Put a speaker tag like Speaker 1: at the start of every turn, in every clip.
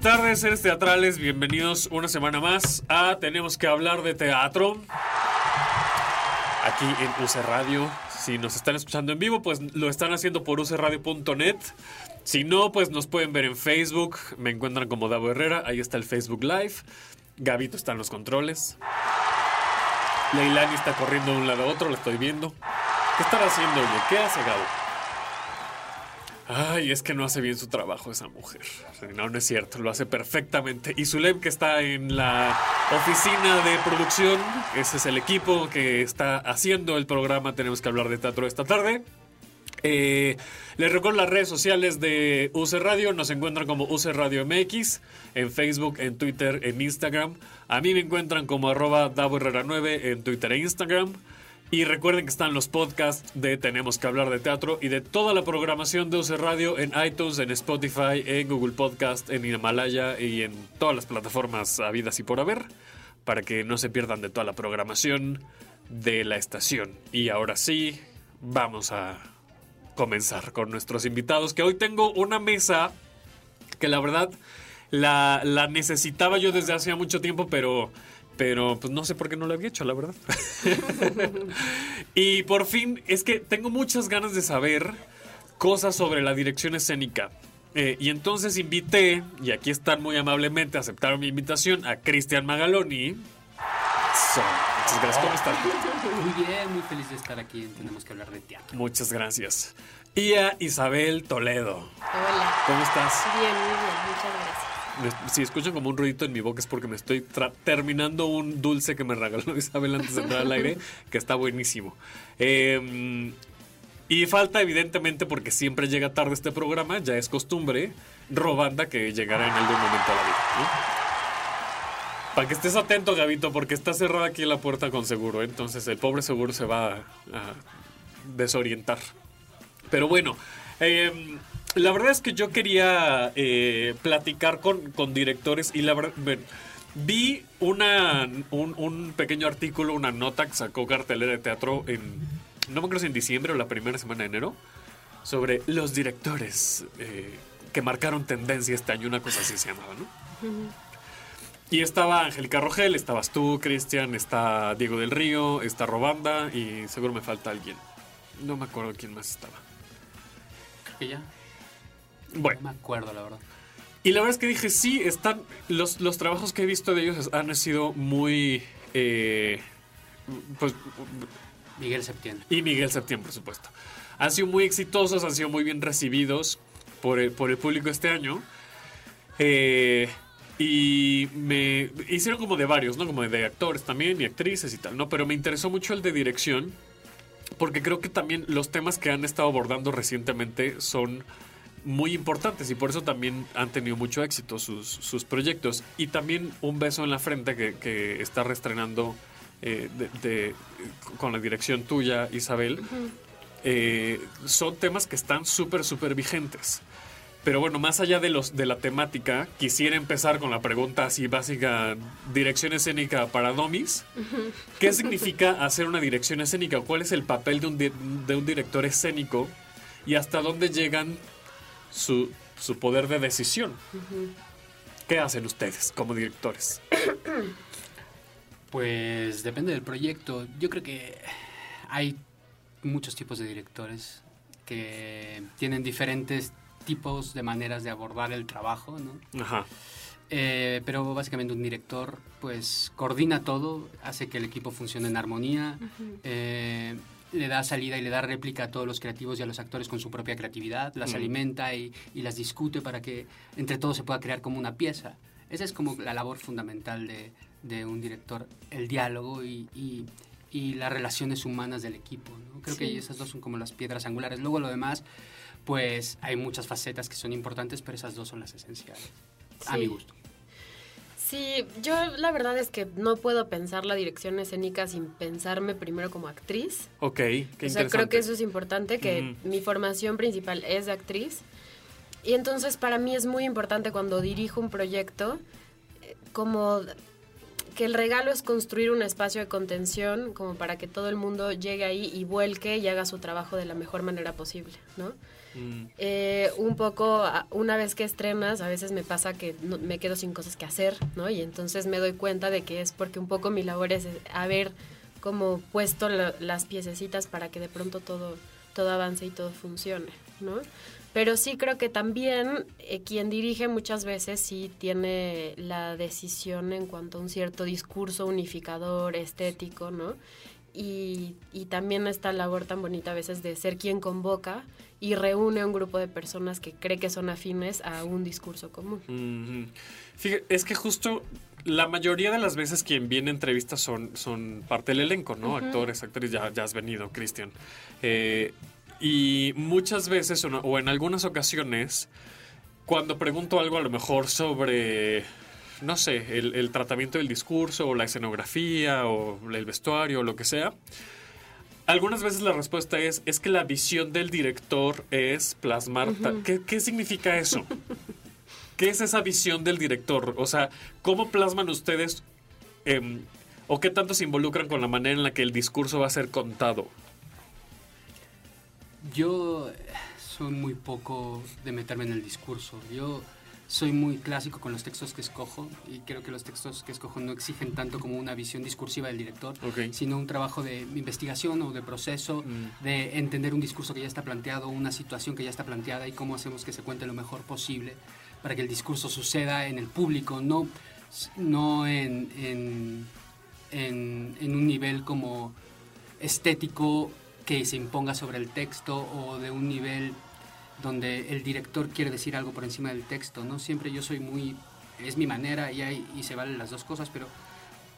Speaker 1: Buenas tardes, seres teatrales. Bienvenidos una semana más a Tenemos que hablar de teatro. Aquí en UC Radio. Si nos están escuchando en vivo, pues lo están haciendo por ucradio.net. Si no, pues nos pueden ver en Facebook. Me encuentran como Davo Herrera. Ahí está el Facebook Live. Gabito está en los controles. Leilani está corriendo de un lado a otro, lo estoy viendo. ¿Qué están haciendo, oye? ¿Qué hace Gabo? Ay, es que no hace bien su trabajo esa mujer. No, no es cierto, lo hace perfectamente. Y Zulem, que está en la oficina de producción, ese es el equipo que está haciendo el programa Tenemos que hablar de teatro esta tarde. Eh, les recuerdo las redes sociales de UC Radio, nos encuentran como UC Radio MX, en Facebook, en Twitter, en Instagram. A mí me encuentran como arroba Davo Herrera 9 en Twitter e Instagram. Y recuerden que están los podcasts de Tenemos que hablar de teatro y de toda la programación de UC Radio en iTunes, en Spotify, en Google Podcast, en Himalaya y en todas las plataformas habidas y por haber, para que no se pierdan de toda la programación de la estación. Y ahora sí, vamos a comenzar con nuestros invitados, que hoy tengo una mesa que la verdad la, la necesitaba yo desde hacía mucho tiempo, pero pero pues no sé por qué no lo había hecho, la verdad. y por fin, es que tengo muchas ganas de saber cosas sobre la dirección escénica. Eh, y entonces invité, y aquí están muy amablemente, aceptaron mi invitación, a Cristian Magaloni. So, muchas gracias, ¿cómo estás?
Speaker 2: Muy bien, muy feliz de estar aquí. en Tenemos que hablar de teatro.
Speaker 1: Muchas gracias. Y a Isabel Toledo.
Speaker 3: hola.
Speaker 1: ¿Cómo estás?
Speaker 3: Bien, muy bien, muchas gracias.
Speaker 1: Si escuchan como un ruidito en mi boca es porque me estoy terminando un dulce que me regaló Isabel antes de entrar al aire, que está buenísimo. Eh, y falta evidentemente porque siempre llega tarde este programa, ya es costumbre, Robanda que llegará en algún momento a la vida. Para que estés atento, Gabito, porque está cerrada aquí la puerta con seguro, ¿eh? entonces el pobre seguro se va a, desorientar. Pero bueno, eh, la verdad es que yo quería eh, platicar con, con directores y la verdad, bueno, vi una, un, un pequeño artículo, una nota que sacó cartelera de teatro en, no me acuerdo si en diciembre o la primera semana de enero, sobre los directores eh, que marcaron tendencia este año, una cosa así se llamaba, ¿no? Y estaba Angélica Rogel, estabas tú, Cristian, está Diego del Río, está Robanda y seguro me falta alguien. No me acuerdo quién más estaba.
Speaker 2: Creo que ya.
Speaker 1: Bueno,
Speaker 2: No me acuerdo, la verdad.
Speaker 1: y la verdad es que dije, sí, están. Los, los trabajos que he visto de ellos han sido muy. eh, pues.
Speaker 2: Miguel Septién.
Speaker 1: Y Miguel Septién, por supuesto. Han sido muy exitosos, han sido muy bien recibidos por el, por el público este año. Eh, y me hicieron como de varios, ¿no? Como de actores también y actrices y tal, ¿no? Pero me interesó mucho el de dirección. Porque creo que también los temas que han estado abordando recientemente son muy importantes y por eso también han tenido mucho éxito sus, sus proyectos. Y también Un beso en la frente que, que está reestrenando eh, de- de- con la dirección tuya, Isabel. eh, son temas que están súper, súper vigentes. Pero bueno, más allá de, los, de la temática, quisiera empezar con la pregunta así básica, dirección escénica para Domis. ¿Qué significa hacer una dirección escénica? ¿Cuál es el papel de un, de un director escénico? ¿Y hasta dónde llegan su su poder de decisión. ¿Qué hacen ustedes como directores?
Speaker 2: Pues depende del proyecto. Yo creo que hay muchos tipos de directores que tienen diferentes tipos de maneras de abordar el trabajo, ¿no?
Speaker 1: Ajá.
Speaker 2: Eh, pero básicamente un director pues coordina todo, hace que el equipo funcione en armonía, eh, le da salida y le da réplica a todos los creativos y a los actores con su propia creatividad, las
Speaker 1: Mm.
Speaker 2: alimenta y, y las discute para que entre todos se pueda crear como una pieza. Esa es como la labor fundamental de, de un director, el diálogo y, y- y las relaciones humanas del equipo. ¿no? Creo que esas dos son como las piedras angulares. Luego lo demás, pues hay muchas facetas que son importantes, pero esas dos son las esenciales, a mi gusto.
Speaker 4: Sí, yo la verdad es que no puedo pensar la dirección escénica sin pensarme primero como actriz.
Speaker 1: Ok, qué
Speaker 4: o sea,
Speaker 1: interesante.
Speaker 4: creo que eso es importante, que mi formación principal es de actriz. Y entonces para mí es muy importante cuando dirijo un proyecto, eh, como que el regalo es construir un espacio de contención como para que todo el mundo llegue ahí y vuelque y haga su trabajo de la mejor manera posible, ¿no? Eh, un poco, una vez que estrenas, a veces me pasa que me quedo sin cosas que hacer, ¿no? Y entonces me doy cuenta de que es porque un poco mi labor es eh, haber como puesto la- las piececitas para que de pronto todo, todo avance y todo funcione, ¿no? Pero sí creo que también eh, quien dirige muchas veces sí tiene la decisión en cuanto a un cierto discurso unificador, estético, ¿no? Y, y también esta labor tan bonita a veces de ser quien convoca y reúne a un grupo de personas que cree que son afines a un discurso común.
Speaker 1: Fíjate, es que justo la mayoría de las veces quien viene a entrevistas son, son parte del elenco, ¿no? Actores, actores, ya, ya has venido, Cristian. Eh, y muchas veces, o, en algunas ocasiones, cuando pregunto algo a lo mejor sobre, no sé, el, el tratamiento del discurso, o la escenografía, o el vestuario, o lo que sea, algunas veces la respuesta es, es que la visión del director es plasmar... ¿Qué, ¿Qué significa eso? ¿Qué es esa visión del director? O sea, ¿cómo plasman ustedes em, o qué tanto se involucran con la manera en la que el discurso va a ser contado?
Speaker 2: Yo eh, soy muy poco de meterme en el discurso. Yo soy muy clásico con los textos que escojo y creo que los textos que escojo no exigen tanto como una visión discursiva del director,
Speaker 1: Ok.
Speaker 2: sino un trabajo de investigación o de proceso,
Speaker 1: Mm.
Speaker 2: de entender un discurso que ya está planteado, una situación que ya está planteada y cómo hacemos que se cuente lo mejor posible para que el discurso suceda en el público, no, no en, en, en- en un nivel como estético que se imponga sobre el texto o de un nivel donde el director quiere decir algo por encima del texto, ¿no? Siempre yo soy muy... es mi manera y, hay, y se valen las dos cosas, pero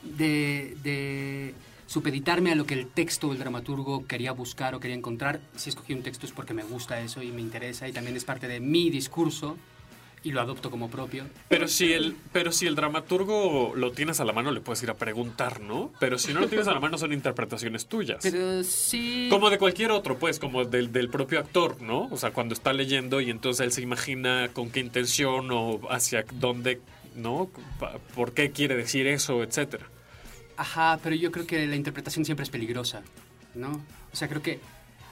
Speaker 2: de, de supeditarme a lo que el texto o el dramaturgo quería buscar o quería encontrar, si escogí un texto es porque me gusta eso y me interesa y también es parte de mi discurso y lo adopto como propio.
Speaker 1: Pero si el, pero si el dramaturgo lo tienes a la mano, le puedes ir a preguntar, ¿no? Pero si no lo tienes a la mano, son interpretaciones tuyas.
Speaker 2: Pero sí...
Speaker 1: Como de cualquier otro, pues, como del, del propio actor, ¿no? O sea, cuando está leyendo y entonces él se imagina con qué intención o hacia dónde, ¿no? ¿Por qué quiere decir eso, etcétera?
Speaker 2: Ajá, pero yo creo que la interpretación siempre es peligrosa, ¿no? O sea, creo que,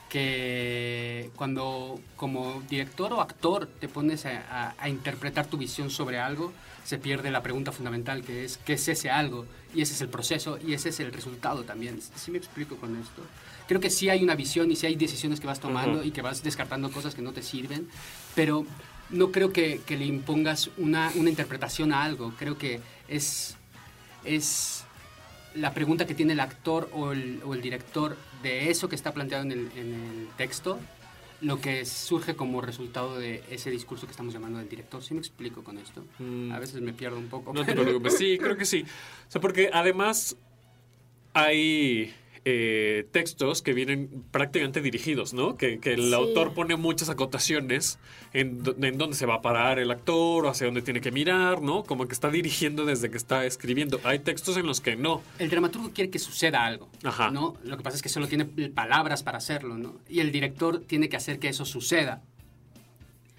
Speaker 2: que cuando como director o actor te pones a, a- a interpretar tu visión sobre algo, se pierde la pregunta fundamental que es ¿qué es ese algo? Y ese es el proceso y ese es el resultado también. ¿Sí me explico con esto? Creo que sí hay una visión y sí hay decisiones que vas tomando
Speaker 1: Ujú.
Speaker 2: y que vas descartando cosas que no te sirven, pero no creo que, que le impongas una, una interpretación a algo. Creo que es, es la pregunta que tiene el actor o el, o el director de eso que está planteado en el, en el texto, lo que surge como resultado de ese discurso que estamos llamando del director. ¿Sí me explico con esto?
Speaker 1: Mm.
Speaker 2: A veces me pierdo un poco.
Speaker 1: No te
Speaker 2: pero-
Speaker 1: preocupes. Sí, creo que sí. O sea, porque además hay eh, textos que vienen prácticamente dirigidos, ¿no? Que, que el
Speaker 4: Sí.
Speaker 1: autor pone muchas acotaciones en dónde se va a parar el actor o hacia dónde tiene que mirar, ¿no? Como que está dirigiendo desde que está escribiendo. Hay textos en los que no.
Speaker 2: El dramaturgo quiere que suceda algo,
Speaker 1: Ajá.
Speaker 2: ¿no? Lo que pasa es que solo tiene palabras para hacerlo, ¿no? Y el director tiene que hacer que eso suceda.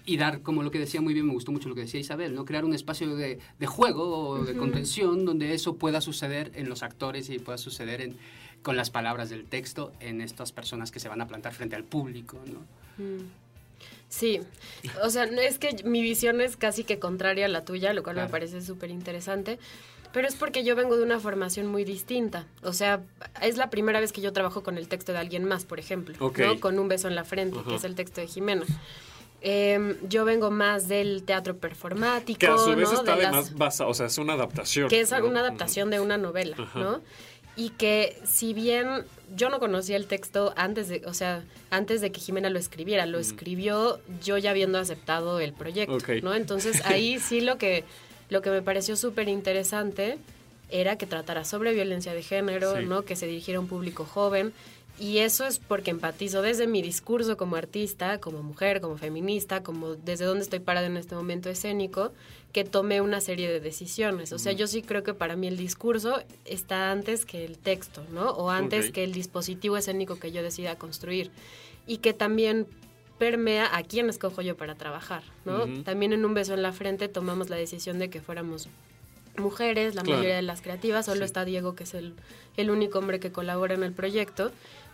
Speaker 2: Y dar, como lo que decía muy bien, me gustó mucho lo que decía Isabel, ¿no? Crear un espacio de, de juego o de contención donde eso pueda suceder en los actores y pueda suceder en, con las palabras del texto en estas personas que se van a plantar frente al público, ¿no?
Speaker 4: Mm. Sí, o sea, no es que mi visión es casi que contraria a la tuya, lo cual me parece súper interesante, pero es porque yo vengo de una formación muy distinta. O sea, es la primera vez que yo trabajo con el texto de alguien más, por ejemplo,
Speaker 1: Ok.
Speaker 4: ¿no? Con un beso en la frente, que es el texto de Jimena. Em, yo vengo más del teatro performático,
Speaker 1: Que a su vez
Speaker 4: ¿no?
Speaker 1: está
Speaker 4: De las-
Speaker 1: además basado, o sea, es una adaptación.
Speaker 4: que es
Speaker 1: ¿no?
Speaker 4: una adaptación de una novela,
Speaker 1: Ajá.
Speaker 4: ¿no? Y que si bien yo no conocía el texto antes de, o sea, antes de que Jimena lo escribiera, lo escribió yo ya habiendo aceptado el proyecto. ¿no? Entonces ahí sí lo que lo que me pareció súper interesante era que tratara sobre violencia de género,
Speaker 1: Sí.
Speaker 4: ¿no? Que se dirigiera a un público joven. Y eso es porque empatizo desde mi discurso como artista, como mujer, como feminista, como desde donde estoy parada en este momento escénico, que tomé una serie de decisiones. O sea, yo sí creo que para mí el discurso está antes que el texto, ¿no? O antes que el dispositivo escénico que yo decida construir. Y que también permea a quién escojo yo para trabajar, ¿no? También en Un beso en la frente tomamos la decisión de que fuéramos mujeres, la
Speaker 1: Claro.
Speaker 4: mayoría de las creativas, solo
Speaker 1: Sí.
Speaker 4: está Diego, que es el, el único hombre que colabora en el proyecto,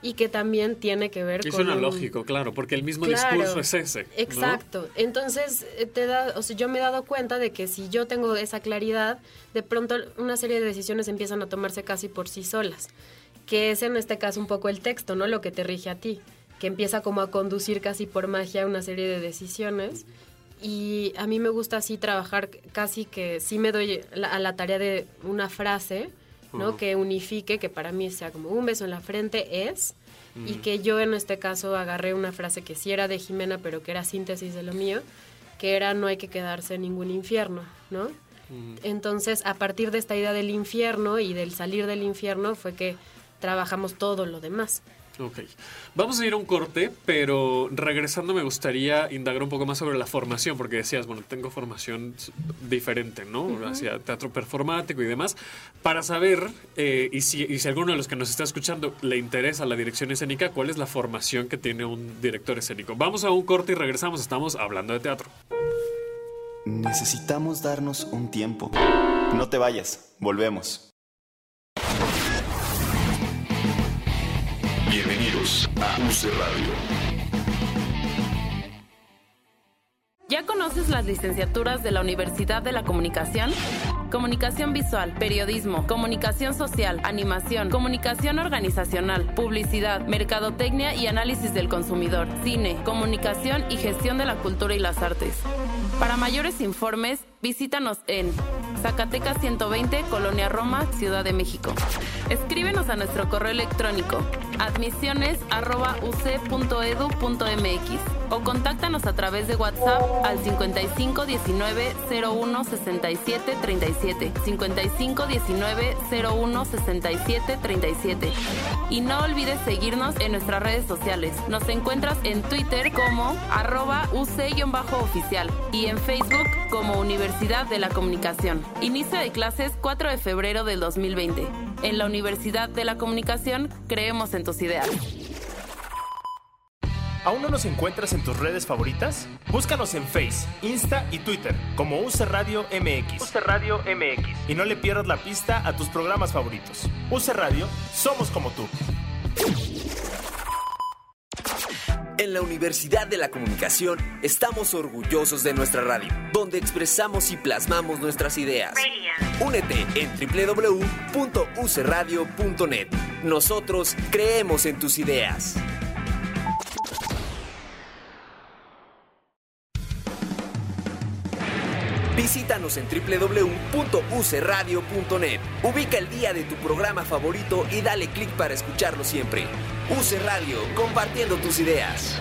Speaker 4: y que también tiene que ver
Speaker 1: Es
Speaker 4: con...
Speaker 1: una
Speaker 4: un-
Speaker 1: lógico, claro, porque el mismo
Speaker 4: Claro.
Speaker 1: discurso es ese. ¿no?
Speaker 4: Exacto. Entonces, eh, te da, o sea, yo me he dado cuenta de que si yo tengo esa claridad, de pronto una serie de decisiones empiezan a tomarse casi por sí solas. Que es en este caso un poco el texto, ¿no? Lo que te rige a ti. Que empieza como a conducir casi por magia una serie de decisiones. Y a mí me gusta así trabajar casi que sí me doy a la tarea de una frase, ¿no? Que unifique, que para mí sea como un beso en la frente es, y que yo en este caso agarré una frase que sí era de Jimena, pero que era síntesis de lo mío, que era no hay que quedarse en ningún infierno, ¿no? Entonces, a partir de esta idea del infierno y del salir del infierno fue que trabajamos todo lo demás.
Speaker 1: Ok. Vamos a ir a un corte, pero regresando me gustaría indagar un poco más sobre la formación, porque decías, bueno, tengo formación diferente, ¿no? Hacia teatro performático y demás. Para saber, eh, y, si, y si alguno de los que nos está escuchando le interesa la dirección escénica, ¿cuál es la formación que tiene un director escénico? Vamos a un corte y regresamos, estamos hablando de teatro.
Speaker 5: Necesitamos darnos un tiempo. No te vayas, volvemos.
Speaker 6: A UC.
Speaker 7: ¿Ya conoces las licenciaturas de la Universidad de la Comunicación? Comunicación visual, periodismo, comunicación social, animación, comunicación organizacional, publicidad, mercadotecnia y análisis del consumidor, cine, comunicación y gestión de la cultura y las artes. Para mayores informes, visítanos en Zacatecas 120, Colonia Roma, Ciudad de México. Escríbenos a nuestro correo electrónico admisiones@uc.edu.mx o contáctanos a través de WhatsApp al 55 19 01 67 37 55 19 01 67 37 y no olvides seguirnos en nuestras redes sociales. Nos encuentras en Twitter como arroba UC-oficial y en Facebook como Universidad de la Comunicación. Inicio de clases 4 de febrero del 2020. En la Universidad de la Comunicación creemos en tus ideas.
Speaker 8: ¿Aún no nos encuentras en tus redes favoritas? Búscanos en Face, Insta y Twitter como UC Radio MX. UC Radio MX. Y no le pierdas la pista a tus programas favoritos. UC Radio, somos como tú.
Speaker 9: En la Universidad de la Comunicación estamos orgullosos de nuestra radio, donde expresamos y plasmamos nuestras ideas. Únete en www.ucradio.net. Nosotros creemos en tus ideas. Visítanos en www.ucradio.net. Ubica el día de tu programa favorito y dale clic para escucharlo siempre. UC Radio, compartiendo tus ideas.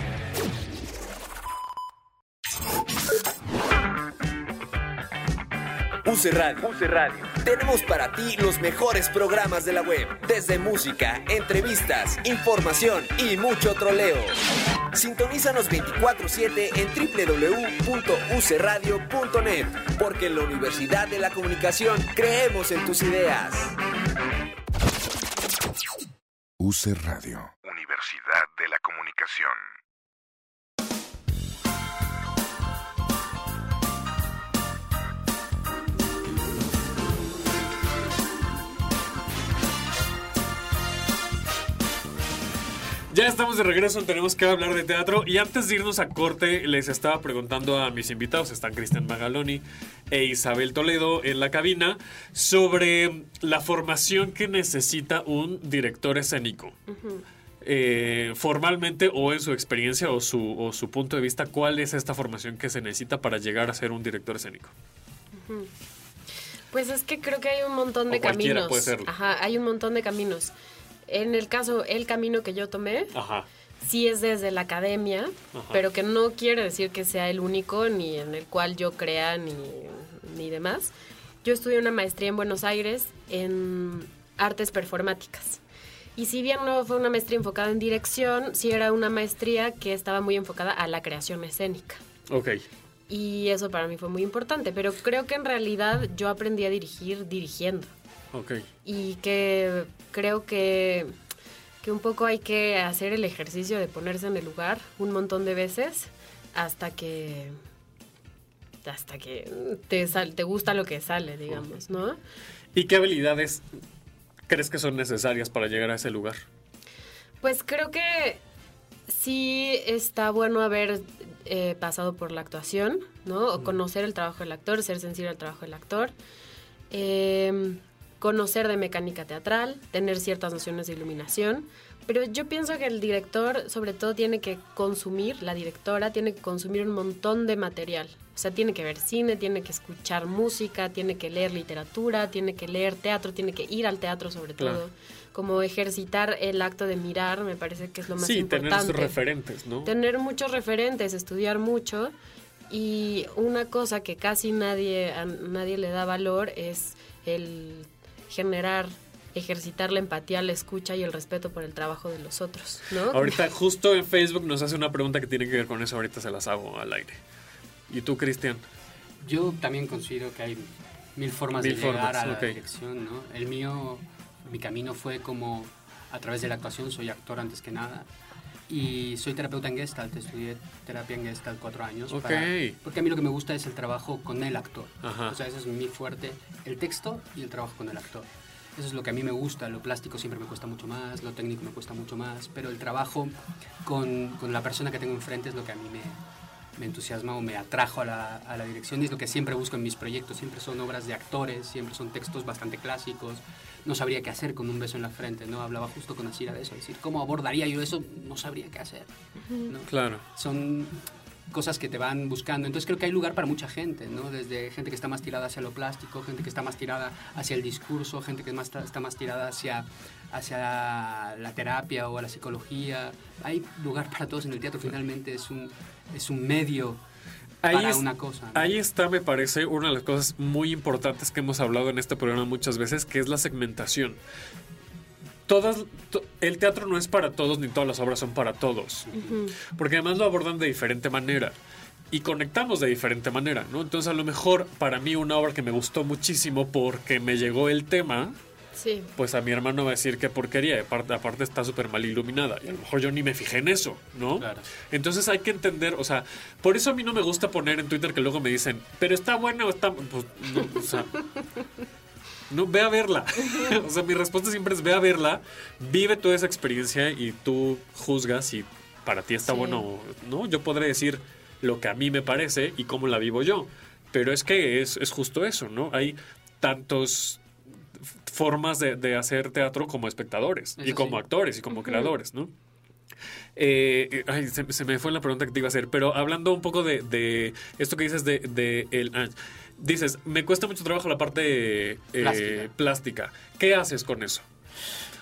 Speaker 9: UC Radio. UC Radio. Tenemos para ti los mejores programas de la web, desde música, entrevistas, información y mucho troleo. Sintonízanos 24/7 en www.ucradio.net, porque en la Universidad de la Comunicación creemos en tus ideas.
Speaker 6: UC Radio. Universidad de la Comunicación.
Speaker 1: Ya estamos de regreso, tenemos que hablar de teatro. Y antes de irnos a corte, les estaba preguntando a mis invitados, están Cristian Magaloni e Isabel Toledo en la cabina, sobre la formación que necesita un director escénico. Eh, formalmente o en su experiencia o su, o su punto de vista, ¿cuál es esta formación que se necesita para llegar a ser un director escénico?
Speaker 4: Pues es que creo que hay un montón de
Speaker 1: O
Speaker 4: caminos.
Speaker 1: puede serlo.
Speaker 4: Ajá, hay un montón de caminos. En el caso, el camino que yo tomé,
Speaker 1: Ajá.
Speaker 4: sí es desde la academia,
Speaker 1: Ajá.
Speaker 4: pero que no quiere decir que sea el único, ni en el cual yo crea, ni, ni demás. Yo estudié una maestría en Buenos Aires en artes performáticas. Y si bien no fue una maestría enfocada en dirección, sí era una maestría que estaba muy enfocada a la creación escénica.
Speaker 1: Ok.
Speaker 4: Y eso para mí fue muy importante, pero creo que en realidad yo aprendí a dirigir dirigiendo. Y que creo que, que un poco hay que hacer el ejercicio de ponerse en el lugar un montón de veces hasta que hasta que te, sal- te gusta lo que sale, digamos, ¿no?
Speaker 1: ¿Y qué habilidades crees que son necesarias para llegar a ese lugar?
Speaker 4: Pues creo que sí está bueno haber eh, pasado por la actuación, ¿no? O conocer el trabajo del actor, ser sensible al trabajo del actor. Eh, conocer de mecánica teatral, tener ciertas nociones de iluminación. Pero yo pienso que el director, sobre todo, tiene que consumir, la directora tiene que consumir un montón de material. O sea, tiene que ver cine, tiene que escuchar música, tiene que leer literatura, tiene que leer teatro, tiene que ir al teatro sobre todo. Como ejercitar el acto de mirar, me parece que es lo más
Speaker 1: sí,
Speaker 4: importante.
Speaker 1: tener esos referentes, ¿no?
Speaker 4: Tener muchos referentes, estudiar mucho. Y una cosa que casi nadie, a nadie le da valor es el generar, ejercitar la empatía, la escucha y el respeto por el trabajo de los otros, ¿no?
Speaker 1: Ahorita justo en Facebook nos hace una pregunta que tiene que ver con eso, ahorita se las hago al aire. ¿Y tú, Cristian?
Speaker 2: Yo también considero que hay mil formas
Speaker 1: Mil
Speaker 2: de llegar
Speaker 1: formas,
Speaker 2: a la
Speaker 1: ok.
Speaker 2: dirección, ¿no? El mío, mi camino fue como a través de la actuación, soy actor antes que nada. Y soy terapeuta en Gestalt, estudié terapia en Gestalt cuatro años.
Speaker 1: Ok.
Speaker 2: porque a mí lo que me gusta es el trabajo con el actor.
Speaker 1: Ajá.
Speaker 2: O sea, eso es mi fuerte, el texto y el trabajo con el actor. Eso es lo que a mí me gusta, lo plástico siempre me cuesta mucho más, lo técnico me cuesta mucho más, pero el trabajo con, con la persona que tengo enfrente es lo que a mí me, me entusiasma o me atrajo a la, a la dirección y es lo que siempre busco en mis proyectos. Siempre son obras de actores, siempre son textos bastante clásicos. No sabría qué hacer con un beso en la frente, ¿no? Hablaba justo con Asira de eso, es decir, ¿cómo abordaría yo eso? No sabría qué hacer. ¿no?
Speaker 1: Claro.
Speaker 2: Son cosas que te van buscando. Entonces creo que hay lugar para mucha gente, ¿no? Desde gente que está más tirada hacia lo plástico, gente que está más tirada hacia el discurso, gente que más, está más tirada hacia, hacia la terapia o a la psicología. Hay lugar para todos en el teatro, finalmente es un, es un medio para
Speaker 1: es-
Speaker 2: una cosa. ¿no?
Speaker 1: ahí está, me parece, una de las cosas muy importantes que hemos hablado en este programa muchas veces, que es la segmentación. Todas, to- el teatro no es para todos ni todas las obras son para todos, porque además lo abordan de diferente manera y conectamos de diferente manera, ¿no? Entonces a lo mejor para mí una obra que me gustó muchísimo porque me llegó el tema,
Speaker 4: Sí.
Speaker 1: pues a mi hermano va a decir que porquería, aparte, aparte está súper mal iluminada. Y a lo mejor yo ni me fijé en eso, ¿no? Entonces hay que entender, o sea, por eso a mí no me gusta poner en Twitter que luego me dicen, pero está buena o está. Pues, no, o sea. No, ve a verla. o sea, mi respuesta siempre es ve a verla, vive toda esa experiencia y tú juzgas si para ti está
Speaker 4: Sí.
Speaker 1: bueno o no. Yo podré decir lo que a mí me parece y cómo la vivo yo. Pero es que es, es justo eso, ¿no? Hay tantos formas de, de hacer teatro como espectadores y
Speaker 2: Eso
Speaker 1: como
Speaker 2: sí.
Speaker 1: actores y como
Speaker 2: Ujú.
Speaker 1: creadores, ¿no? Eh, eh, ay, se, se me fue la pregunta que te iba a hacer, pero hablando un poco de, de esto que dices de, de el, dices, me cuesta mucho trabajo la parte eh,
Speaker 2: Plástica.
Speaker 1: plástica. ¿Qué haces con eso?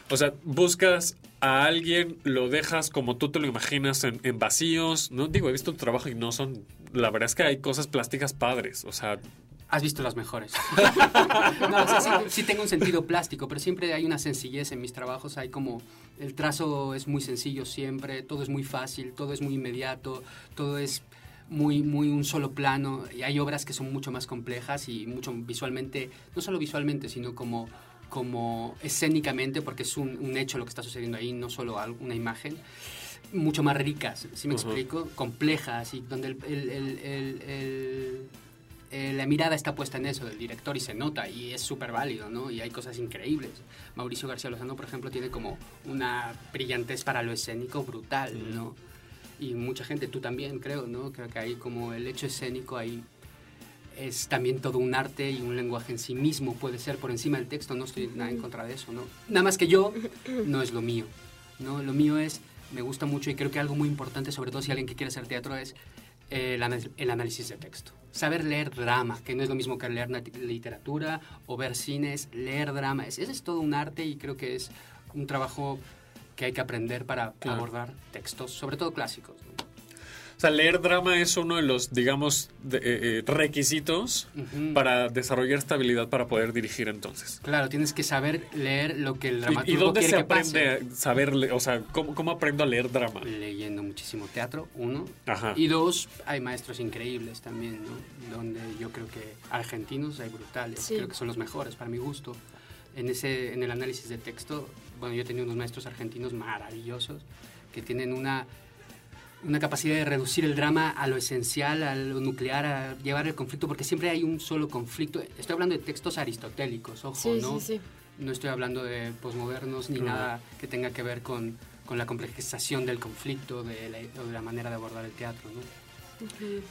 Speaker 1: O sea, buscas a alguien, lo dejas como tú te lo imaginas en, en vacíos, ¿no? Digo, he visto tu trabajo y no son... La verdad es que hay cosas plásticas padres, o sea...
Speaker 2: Has visto las mejores. no, o sea, sí, sí tengo un sentido plástico, pero siempre hay una sencillez en mis trabajos. Hay como el trazo es muy sencillo siempre, todo es muy fácil, todo es muy inmediato, todo es muy, muy un solo plano. Y hay obras que son mucho más complejas y mucho visualmente, no solo visualmente, sino como, como escénicamente, porque es un, un hecho lo que está sucediendo ahí, no solo una imagen mucho más ricas, si me
Speaker 1: Ujú.
Speaker 2: explico? Complejas y donde el- el- el- el- eh, la mirada está puesta en eso del director y se nota y es súper válido, ¿no? Y hay cosas increíbles. Mauricio García Lozano, por ejemplo, tiene como una brillantez para lo escénico brutal, ¿no? Y mucha gente, tú también, creo, ¿no? Creo que hay como el hecho escénico ahí es también todo un arte y un lenguaje en sí mismo, puede ser por encima del texto, no estoy nada en contra de eso, ¿no? Nada más que yo, no es lo mío, ¿no? Lo mío es, me gusta mucho y creo que algo muy importante, sobre todo si alguien que quiere hacer teatro, es eh, el, anal- el análisis de texto. Saber leer drama, que no es lo mismo que leer literatura o ver cines, leer drama. Es- Ese es todo un arte y creo que es un trabajo que hay que aprender para
Speaker 1: Claro.
Speaker 2: abordar textos, sobre todo clásicos.
Speaker 1: O sea, leer drama es uno de los, digamos, de- eh, eh, requisitos
Speaker 2: Ujú.
Speaker 1: para desarrollar esta habilidad para poder dirigir entonces.
Speaker 2: Claro, tienes que saber leer lo que el
Speaker 1: ¿Y,
Speaker 2: dramaturgo
Speaker 1: y dónde
Speaker 2: quiere
Speaker 1: se
Speaker 2: que
Speaker 1: aprende
Speaker 2: pase.
Speaker 1: a saber, o sea, ¿cómo, cómo aprendo a leer drama?
Speaker 2: Leyendo muchísimo teatro, uno.
Speaker 1: Ajá.
Speaker 2: Y dos, hay maestros increíbles también, ¿no? Donde yo creo que argentinos hay brutales,
Speaker 4: Sí.
Speaker 2: creo que son los mejores para mi gusto. En, ese, en el análisis de texto, bueno, yo he tenido unos maestros argentinos maravillosos que tienen una, una capacidad de reducir el drama a lo esencial, a lo nuclear, a llevar el conflicto, porque siempre hay un solo conflicto. Estoy hablando de textos aristotélicos, ojo,
Speaker 4: Sí,
Speaker 2: ¿no?
Speaker 4: sí, sí.
Speaker 2: No estoy hablando de posmodernos ni nada que tenga que ver con, con la complejización del conflicto de la, o de la manera de abordar el teatro, ¿no?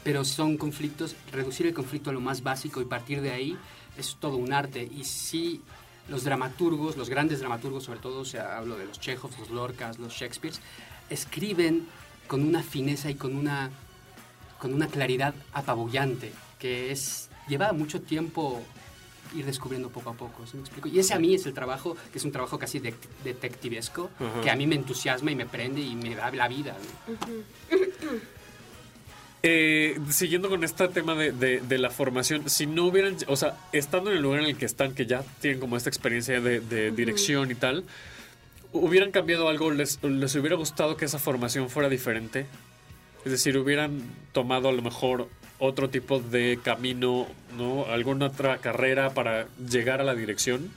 Speaker 2: Pero son conflictos, reducir el conflicto a lo más básico y partir de ahí es todo un arte. Y sí, los dramaturgos, los grandes dramaturgos, sobre todo, o sea, hablo de los Chekhov, los Lorcas, los Shakespeares, escriben con una fineza y con una, con una claridad apabullante, que es lleva mucho tiempo ir descubriendo poco a poco, ¿sí me explico? Y ese a mí es el trabajo, que es un trabajo casi de- detectivesco, que a mí me entusiasma y me prende y me da la vida. ¿no?
Speaker 1: Eh, siguiendo con este tema de, de- de la formación, si no hubieran, o sea, estando en el lugar en el que están, que ya tienen como esta experiencia de, de dirección y tal, ¿hubieran cambiado algo? ¿Les, ¿Les hubiera gustado que esa formación fuera diferente? Es decir, ¿hubieran tomado a lo mejor otro tipo de camino, ¿no? ¿Alguna otra carrera para llegar a la dirección?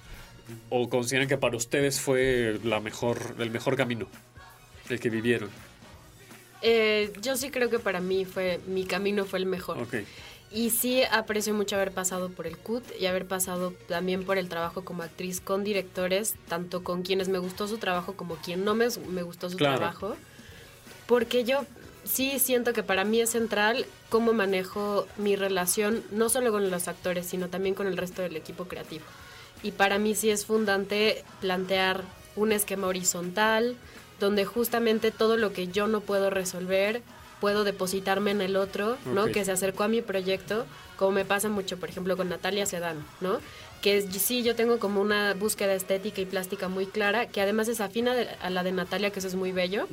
Speaker 1: ¿O consideran que para ustedes fue la mejor, el mejor camino? El que vivieron.
Speaker 4: Eh, yo sí creo que para mí fue mi camino fue el mejor.
Speaker 1: Ok.
Speaker 4: Y sí aprecio mucho haber pasado por el CUT y haber pasado también por el trabajo como actriz con directores, tanto con quienes me gustó su trabajo como quien no me, me gustó su
Speaker 1: Claro.
Speaker 4: trabajo. Porque yo sí siento que para mí es central cómo manejo mi relación, no solo con los actores, sino también con el resto del equipo creativo. Y para mí sí es fundante plantear un esquema horizontal, donde justamente todo lo que yo no puedo resolver, puedo depositarme en el otro, ¿no? Que se acercó a mi proyecto, como me pasa mucho, por ejemplo, con Natalia Sedano, ¿no? Que es- sí, yo tengo como una búsqueda estética y plástica muy clara, que además es afina de- a la de Natalia, que eso es muy bello,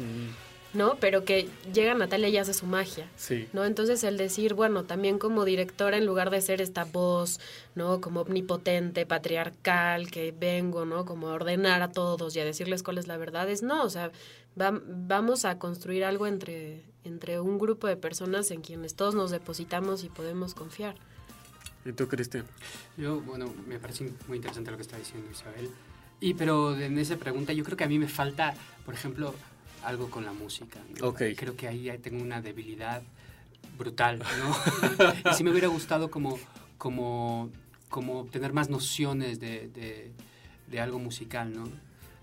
Speaker 4: ¿no? Pero que llega Natalia y hace su magia.
Speaker 1: Sí.
Speaker 4: ¿no? Entonces el decir, bueno, también como directora, en lugar de ser esta voz, ¿no? Como omnipotente, patriarcal, que vengo, ¿no? Como a ordenar a todos y a decirles cuál es la verdad, es no, o sea, va- vamos a construir algo entre, entre un grupo de personas en quienes todos nos depositamos y podemos confiar.
Speaker 1: ¿Y tú, Cristian?
Speaker 2: Yo, bueno, me parece muy interesante lo que está diciendo Isabel. Y pero en esa pregunta yo creo que a mí me falta, por ejemplo, algo con la música. ¿no?
Speaker 1: Ok.
Speaker 2: Creo que ahí tengo una debilidad brutal, ¿no? y sí me hubiera gustado como, como, como tener más nociones de, de, de algo musical, ¿no?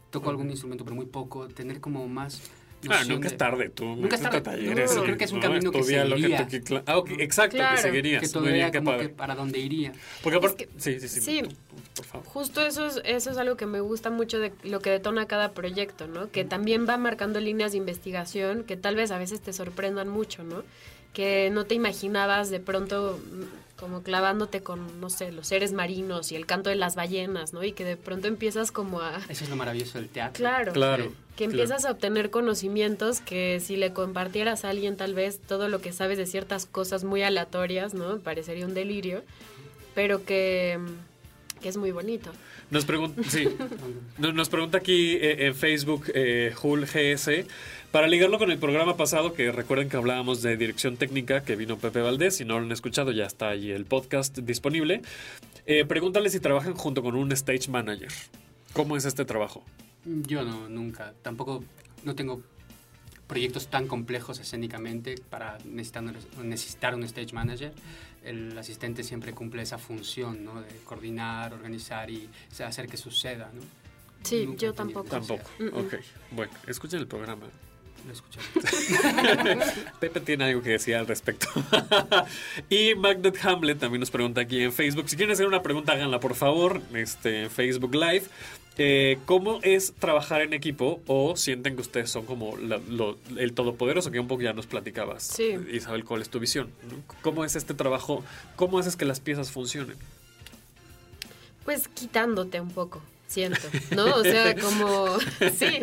Speaker 2: Toco algún instrumento, pero muy poco. Tener como más...
Speaker 1: Ah,
Speaker 2: noción
Speaker 1: nunca es
Speaker 2: de-
Speaker 1: tarde, tú.
Speaker 2: Nunca es tarde.
Speaker 1: talleres
Speaker 2: No, creo que es un
Speaker 1: ¿no?
Speaker 2: camino que
Speaker 1: que tú ah, ok, exacto,
Speaker 4: Claro.
Speaker 1: que seguirías.
Speaker 2: Que todavía como que para dónde iría.
Speaker 1: Porque aparte, sí, sí, sí.
Speaker 4: Sí,
Speaker 1: Por favor.
Speaker 4: justo eso es, eso es algo que me gusta mucho de lo que detona cada proyecto, ¿no? Que también va marcando líneas de investigación que tal vez a veces te sorprendan mucho, ¿no? Que no te imaginabas de pronto como clavándote con, no sé, los seres marinos y el canto de las ballenas, ¿no? Y que de pronto empiezas como a...
Speaker 2: Eso es lo maravilloso del teatro.
Speaker 4: Claro.
Speaker 1: Claro.
Speaker 4: Que
Speaker 1: claro.
Speaker 4: empiezas a obtener conocimientos que si le compartieras a alguien tal vez todo lo que sabes de ciertas cosas muy aleatorias, ¿no? Parecería un delirio, pero que, que es muy bonito.
Speaker 1: Nos pregunta, sí. Nos, nos pregunta aquí eh, en Facebook eh, Jul GS. Para ligarlo con el programa pasado, que recuerden que hablábamos de dirección técnica, que vino Pepe Valdés, si no lo han escuchado, ya está ahí el podcast disponible. Eh, pregúntale si trabajan junto con un stage manager. ¿Cómo es este trabajo?
Speaker 2: Yo no, nunca. Tampoco, no tengo proyectos tan complejos escénicamente para necesitar, un stage manager, el asistente siempre cumple esa función, ¿no? De coordinar, organizar y hacer que suceda, ¿no?
Speaker 4: Sí, yo tampoco.
Speaker 1: Tampoco.
Speaker 4: Mm, mm.
Speaker 1: Ok. Bueno, escuchen el programa.
Speaker 2: Lo escuché.
Speaker 1: Pepe tiene algo que decir al respecto. y Magnet Hamlet también nos pregunta aquí en Facebook. Si quieren hacer una pregunta, háganla por favor. Este, en Facebook Live. Eh, ¿Cómo es trabajar en equipo o sienten que ustedes son como la- lo- el todopoderoso que un poco ya nos platicabas?
Speaker 4: Sí.
Speaker 1: Isabel, ¿cuál es tu visión? ¿Cómo es este trabajo? ¿Cómo haces que las piezas funcionen?
Speaker 4: Pues quitándote un poco, siento, ¿no? O sea, como, sí,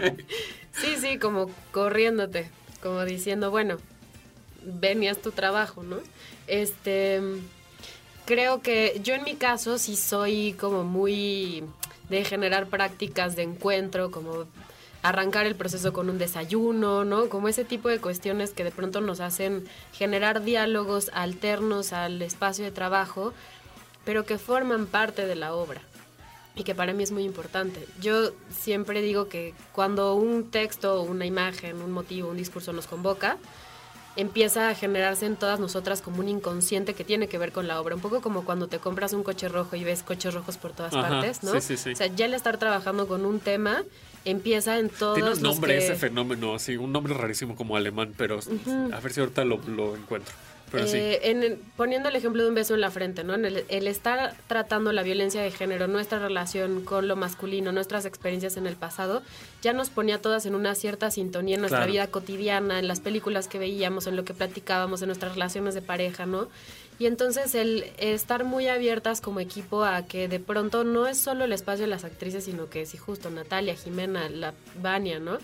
Speaker 4: sí, sí, como corriéndote, como diciendo, bueno, ven y haz tu trabajo, ¿no? Este, creo que yo en mi caso sí soy como muy de generar prácticas de encuentro, como arrancar el proceso con un desayuno, ¿no? Como ese tipo de cuestiones que de pronto nos hacen generar diálogos alternos al espacio de trabajo, pero que forman parte de la obra y que para mí es muy importante. Yo siempre digo que cuando un texto, una imagen, un motivo, un discurso nos convoca, empieza a generarse en todas nosotras como un inconsciente que tiene que ver con la obra. Un poco como cuando te compras un coche rojo y ves coches rojos por todas
Speaker 1: Ajá,
Speaker 4: partes, ¿no?
Speaker 1: sí, sí, sí.
Speaker 4: O sea, ya el estar trabajando con un tema empieza en todos
Speaker 1: Tiene un
Speaker 4: los
Speaker 1: nombre
Speaker 4: que-
Speaker 1: ese fenómeno, así, un nombre rarísimo como alemán, pero a ver si ahorita lo, lo encuentro. Pero sí.
Speaker 4: Eh, en poniendo el ejemplo de un beso en la frente, ¿no? En el, el estar tratando la violencia de género, nuestra relación con lo masculino, nuestras experiencias en el pasado, ya nos ponía todas en una cierta sintonía en nuestra
Speaker 10: Claro.
Speaker 4: vida cotidiana, en las películas que veíamos, en lo que platicábamos, en nuestras relaciones de pareja, ¿no? Y entonces el estar muy abiertas como equipo a que de pronto no es solo el espacio de las actrices, sino que sí, justo Natalia, Jimena, la Vania, ¿no?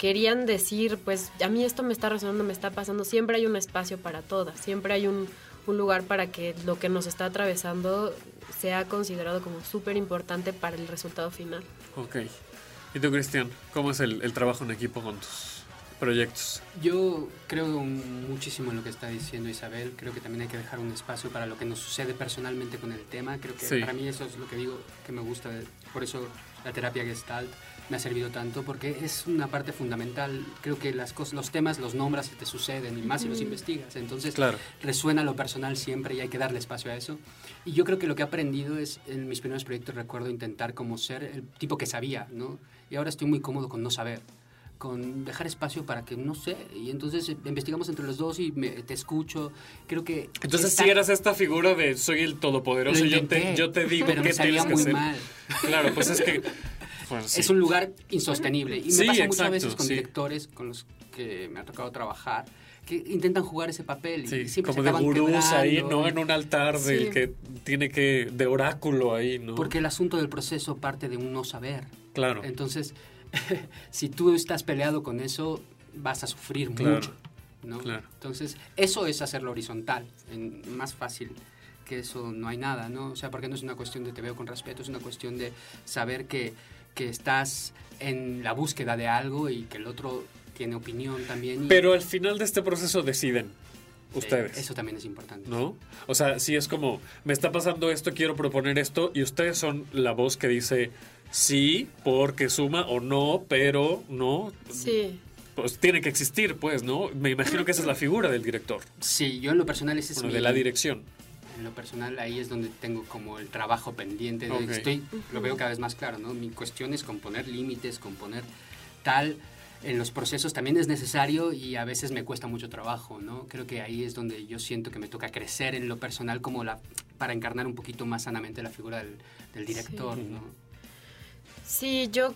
Speaker 4: Querían decir, pues a mí esto me está resonando, me está pasando, siempre hay un espacio para todas, siempre hay un, un lugar para que lo que nos está atravesando sea considerado como súper importante para el resultado final.
Speaker 1: Ok. ¿Y tú, Cristian? ¿Cómo es el, el trabajo en equipo con tus proyectos?
Speaker 2: Yo creo muchísimo en lo que está diciendo Isabel. Creo que también hay que dejar un espacio para lo que nos sucede personalmente con el tema. Creo que
Speaker 1: Sí.
Speaker 2: para mí eso es lo que digo que me gusta. por eso la terapia Gestalt me ha servido tanto porque es una parte fundamental. Creo que las cosas, los temas los nombras y te suceden y más si los investigas. Entonces
Speaker 1: Claro.
Speaker 2: resuena lo personal siempre y hay que darle espacio a eso. Y yo creo que lo que he aprendido es en mis primeros proyectos recuerdo intentar como ser el tipo que sabía, ¿no? Y ahora estoy muy cómodo con no saber con dejar espacio para que no sé y entonces eh, investigamos entre los dos y me- te escucho creo que
Speaker 1: Entonces,
Speaker 2: está-
Speaker 1: si eras esta figura de soy el todopoderoso,
Speaker 2: Lo
Speaker 1: yo te,
Speaker 2: intenté,
Speaker 1: yo te digo
Speaker 2: pero me
Speaker 1: qué
Speaker 2: salía
Speaker 1: tienes que
Speaker 2: muy
Speaker 1: hacer.
Speaker 2: mal.
Speaker 1: Claro, pues es que. Bueno, sí.
Speaker 2: es un lugar insostenible y me
Speaker 1: Sí,
Speaker 2: pasa
Speaker 1: exacto,
Speaker 2: muchas veces con
Speaker 1: sí.
Speaker 2: directores con los que me ha tocado trabajar que intentan jugar ese papel y siempre
Speaker 1: como
Speaker 2: se
Speaker 1: de gurús ahí. ¿no? En un altar del que tiene que. de oráculo ahí, ¿no?
Speaker 2: Porque el asunto del proceso parte de un no saber.
Speaker 1: Claro.
Speaker 2: Entonces, si tú estás peleado con eso, vas a sufrir
Speaker 1: Claro.
Speaker 2: mucho. ¿no?
Speaker 1: Claro.
Speaker 2: Entonces, eso es hacerlo horizontal. En- más fácil que eso no hay nada, ¿no? O sea, porque no es una cuestión de te veo con respeto, es una cuestión de saber que, que estás en la búsqueda de algo y que el otro tiene opinión también. y-
Speaker 1: Pero al final de este proceso deciden ustedes.
Speaker 2: eso también es importante.
Speaker 1: ¿No? O sea, si es como, me está pasando esto, quiero proponer esto, y ustedes son la voz que dice sí, porque suma, o no, pero no.
Speaker 4: Sí.
Speaker 1: Pues tiene que existir, pues, ¿no? Me imagino que esa es la figura del director.
Speaker 2: Sí, yo en lo personal ese es
Speaker 1: Bueno,
Speaker 2: mi-
Speaker 1: de la dirección.
Speaker 2: En lo personal ahí es donde tengo como el trabajo pendiente. de-
Speaker 1: Ok.
Speaker 2: Estoy, lo veo cada vez más claro, ¿no? Mi cuestión es componer límites, componer tal. En los procesos también es necesario y a veces me cuesta mucho trabajo, ¿no? Creo que ahí es donde yo siento que me toca crecer en lo personal como la para encarnar un poquito más sanamente la figura del, del director,
Speaker 4: Sí.
Speaker 2: ¿no?
Speaker 4: Sí, yo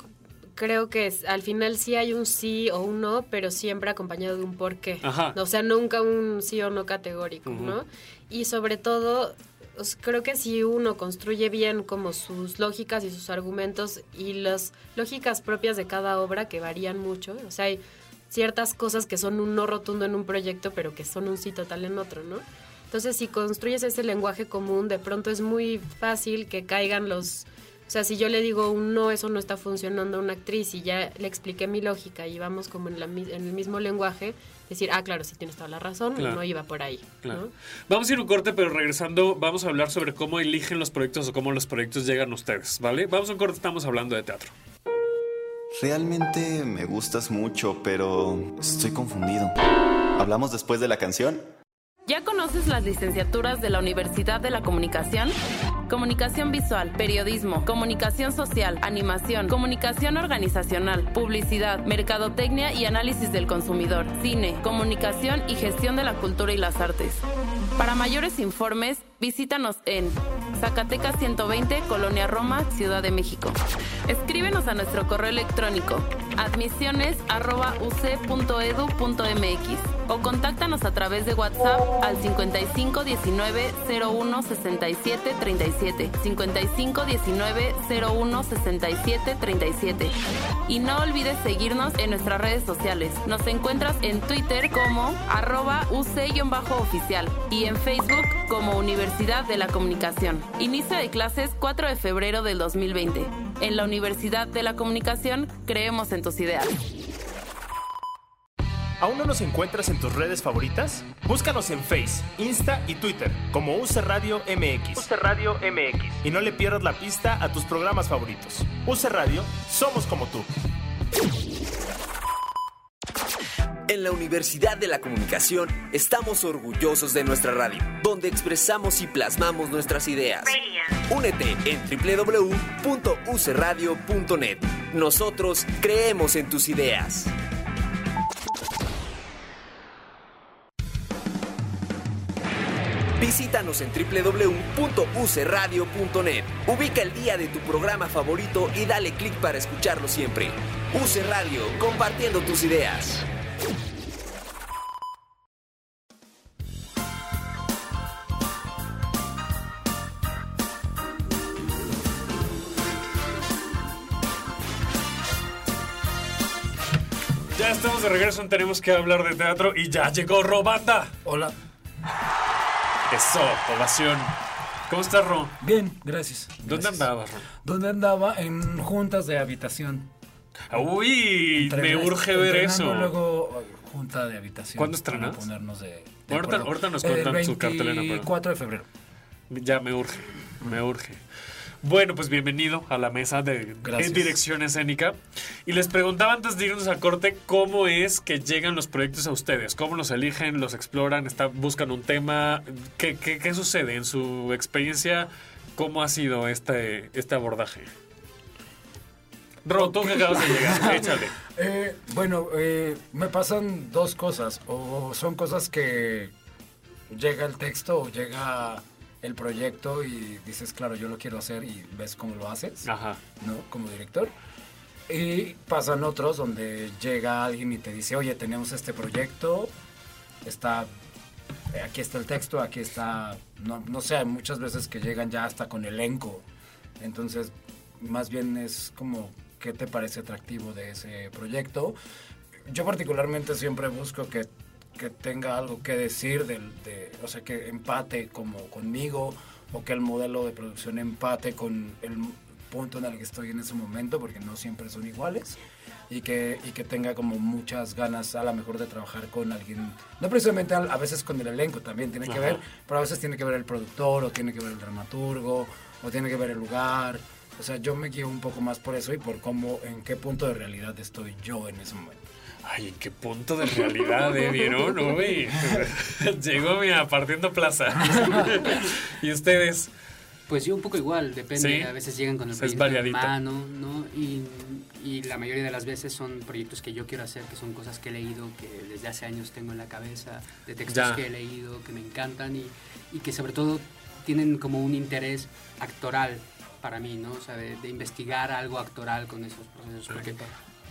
Speaker 4: creo que es- al final sí hay un sí o un no, pero siempre acompañado de un por qué.
Speaker 1: Ajá.
Speaker 4: O sea, nunca un sí o no categórico. ¿no? Y sobre todo, os- creo que si uno construye bien como sus lógicas y sus argumentos y las lógicas propias de cada obra que varían mucho, o sea, hay ciertas cosas que son un no rotundo en un proyecto, pero que son un sí total en otro, ¿no? Entonces, si construyes ese lenguaje común, de pronto es muy fácil que caigan los... O sea, si yo le digo un no, eso no está funcionando a una actriz y ya le expliqué mi lógica y vamos como en, la, en el mismo lenguaje, decir, ah, claro, sí tienes toda la razón,
Speaker 1: Claro.
Speaker 4: no iba por ahí.
Speaker 1: Claro.
Speaker 4: ¿no?
Speaker 1: Vamos a ir un corte, pero regresando, vamos a hablar sobre cómo eligen los proyectos o cómo los proyectos llegan a ustedes, ¿vale? Vamos a un corte, estamos hablando de teatro.
Speaker 5: Realmente me gustas mucho, pero estoy confundido. ¿Hablamos después de la canción?
Speaker 7: ¿Ya conoces las licenciaturas de la Universidad de la Comunicación? Comunicación visual, periodismo, comunicación social, animación, comunicación organizacional, publicidad, mercadotecnia y análisis del consumidor, cine, comunicación y gestión de la cultura y las artes. Para mayores informes, visítanos en Zacatecas 120, Colonia Roma, Ciudad de México. Escríbenos a nuestro correo electrónico admisiones@uc.edu.mx o contáctanos a través de WhatsApp al 55 19 01 67 37 55 19 01 67 37 y no olvides seguirnos en nuestras redes sociales. Nos encuentras en Twitter como arroba UC-oficial y en Facebook como Universidad de la Comunicación. Inicio de clases 4 de febrero del 2020. En la Universidad de la Comunicación creemos en tus ideas.
Speaker 8: ¿Aún no nos encuentras en tus redes favoritas? Búscanos en Face, Insta y Twitter como UC Radio MX. UC Radio MX. Y no le pierdas la pista a tus programas favoritos. UC Radio, somos como tú.
Speaker 9: En la Universidad de la Comunicación estamos orgullosos de nuestra radio, donde expresamos y plasmamos nuestras ideas. Únete en www.ucradio.net. Nosotros creemos en tus ideas. Visítanos en www.ucradio.net. Ubica el día de tu programa favorito y dale clic para escucharlo siempre. UC Radio, compartiendo tus ideas.
Speaker 1: Ya estamos de regreso en Tenemos que hablar de teatro y ya llegó Robanda.
Speaker 10: Hola.
Speaker 1: Eso, ovación. ¿Cómo estás, Ro?
Speaker 10: Bien, gracias.
Speaker 1: ¿Dónde
Speaker 10: Gracias.
Speaker 1: andabas, Ro?
Speaker 10: ¿Dónde andaba? En juntas de habitación.
Speaker 1: Uy, me urge ver eso.
Speaker 10: Luego eh, junta de habitación.
Speaker 1: ¿Cuándo estrenas?
Speaker 10: ponernos de, de
Speaker 1: Ahorita- nos
Speaker 10: El
Speaker 1: cuentan su cartelera, pero-
Speaker 10: 24 de febrero.
Speaker 1: Ya me urge, me urge. Bueno, pues bienvenido a la mesa de en dirección escénica. Y les preguntaba antes de irnos a corte cómo es que llegan los proyectos a ustedes, cómo los eligen, los exploran, está, buscan un tema, ¿Qué, qué, qué sucede en su experiencia, cómo ha sido este, este abordaje. Ro, tú que acabas de llegar, échale.
Speaker 10: Eh, bueno, eh, me pasan dos cosas. O son cosas que llega el texto o llega el proyecto y dices, claro, yo lo quiero hacer y ves cómo lo haces,
Speaker 1: Ajá.
Speaker 10: ¿no? Como director. Y pasan otros donde llega alguien y te dice, oye, tenemos este proyecto, está, aquí está el texto, aquí está, no, no sé, hay muchas veces que llegan ya hasta con elenco. Entonces, más bien es como, ¿qué te parece atractivo de ese proyecto? Yo particularmente siempre busco que, que tenga algo que decir, del, de, o sea, que empate como conmigo o que el modelo de producción empate con el punto en el que estoy en ese momento, porque no siempre son iguales, y que, y que tenga como muchas ganas a lo mejor de trabajar con alguien, no precisamente al- a, veces con el elenco también tiene que
Speaker 1: Ajá.
Speaker 10: ver, pero a veces tiene que ver el productor, o tiene que ver el dramaturgo, o tiene que ver el lugar. O sea, yo me guío un poco más por eso y por cómo, en qué punto de realidad estoy yo en ese momento.
Speaker 1: Ay, ¿en qué punto de realidad, eh? ¿Vieron? Uy, llegó, mira, partiendo plaza. ¿Y ustedes?
Speaker 2: Pues yo un poco igual, depende.
Speaker 1: Sí.
Speaker 2: A veces llegan con el
Speaker 1: Es
Speaker 2: proyecto en mano, ¿no? Y, y la mayoría de las veces son proyectos que yo quiero hacer, que son cosas que he leído, que desde hace años tengo en la cabeza, de textos
Speaker 1: Ya.
Speaker 2: que he leído, que me encantan y, y que sobre todo tienen como un interés actoral para mí, ¿no? O sea, de, de investigar algo actoral con esos procesos, porque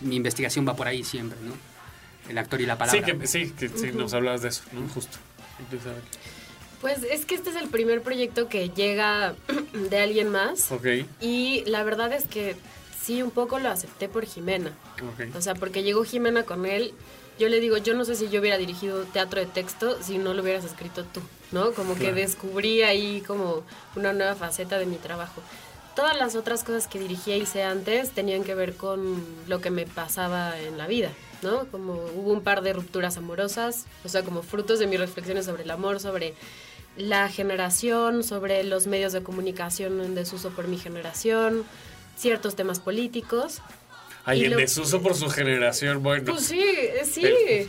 Speaker 2: mi investigación va por ahí siempre, ¿no? El actor y la palabra.
Speaker 1: Sí, que, sí, que sí, nos hablabas de eso, ¿no? Justo.
Speaker 4: Pues es que este es el primer proyecto que llega de alguien más.
Speaker 1: Ok,
Speaker 4: Y la verdad es que sí, un poco lo acepté por Jimena.
Speaker 1: ok.
Speaker 4: O sea, porque llegó Jimena con él. Yo le digo, yo no sé si yo hubiera dirigido teatro de texto si no lo hubieras escrito tú, ¿no? Como que
Speaker 11: Claro.
Speaker 4: descubrí ahí como una nueva faceta de mi trabajo. Todas las otras cosas que dirigí e hice antes tenían que ver con lo que me pasaba en la vida, ¿no? Como hubo un par de rupturas amorosas, o sea, como frutos de mis reflexiones sobre el amor, sobre la generación, sobre los medios de comunicación en desuso por mi generación, ciertos temas políticos.
Speaker 1: Ay, en
Speaker 4: lo-
Speaker 1: desuso por su generación, bueno.
Speaker 4: Pues sí, eh, sí.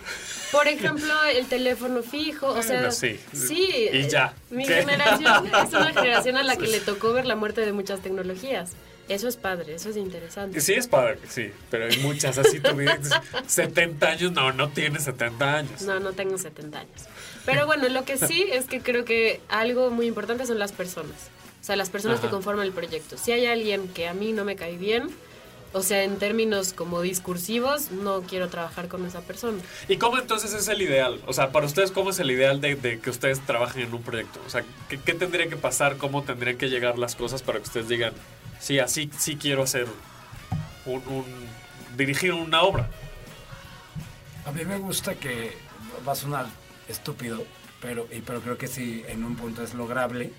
Speaker 4: Por ejemplo, el teléfono fijo, o sea,
Speaker 1: Bueno, sí.
Speaker 4: sí.
Speaker 1: Y ya.
Speaker 4: Mi
Speaker 1: ¿Qué?
Speaker 4: generación es una generación a la que le tocó ver la muerte de muchas tecnologías. Eso es padre, eso es interesante.
Speaker 1: Sí, es padre, sí, pero hay muchas así. Tú dices, 70 años, no, no tiene 70 años.
Speaker 4: No, no tengo 70 años. Pero bueno, lo que sí es que creo que algo muy importante son las personas. O sea, las personas que conforman el proyecto. Si hay alguien que a mí no me cae bien, o sea, en términos como discursivos, no quiero trabajar con esa persona.
Speaker 1: ¿Y cómo entonces es el ideal? O sea, para ustedes, ¿cómo es el ideal de, de que ustedes trabajen en un proyecto? O sea, ¿qué, qué tendría que pasar? ¿Cómo tendrían que llegar las cosas para que ustedes digan, sí, así sí quiero hacer un, un- dirigir una obra?
Speaker 10: A mí me gusta que va a sonar estúpido, pero, y, pero creo que sí, en un punto es lograble.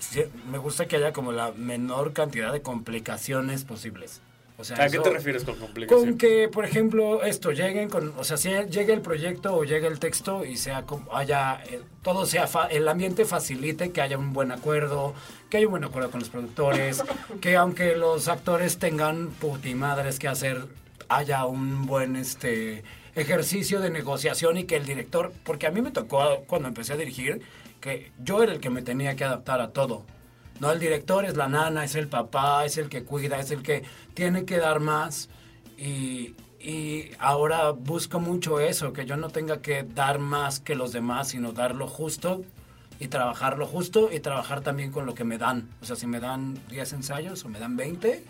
Speaker 10: Sí, me gusta que haya como la menor cantidad de complicaciones posibles. O sea,
Speaker 1: ¿A qué te refieres con complicación?
Speaker 10: Con que, por ejemplo, esto, lleguen con, o sea, si llegue el proyecto o llegue el texto y sea como, haya, eh, todo sea, fa- el ambiente facilite que haya un buen acuerdo, que haya un buen acuerdo con los productores, que aunque los actores tengan putimadres que hacer, haya un buen, este, ejercicio de negociación y que el director, porque a mí me tocó cuando empecé a dirigir, que yo era el que me tenía que adaptar a todo. No, el director es la nana, es el papá, es el que cuida, es el que tiene que dar más. Y, y ahora busco mucho eso, que yo no tenga que dar más que los demás, sino dar lo justo y trabajar lo justo y trabajar también con lo que me dan. O sea, si me dan 10 ensayos o me dan 20,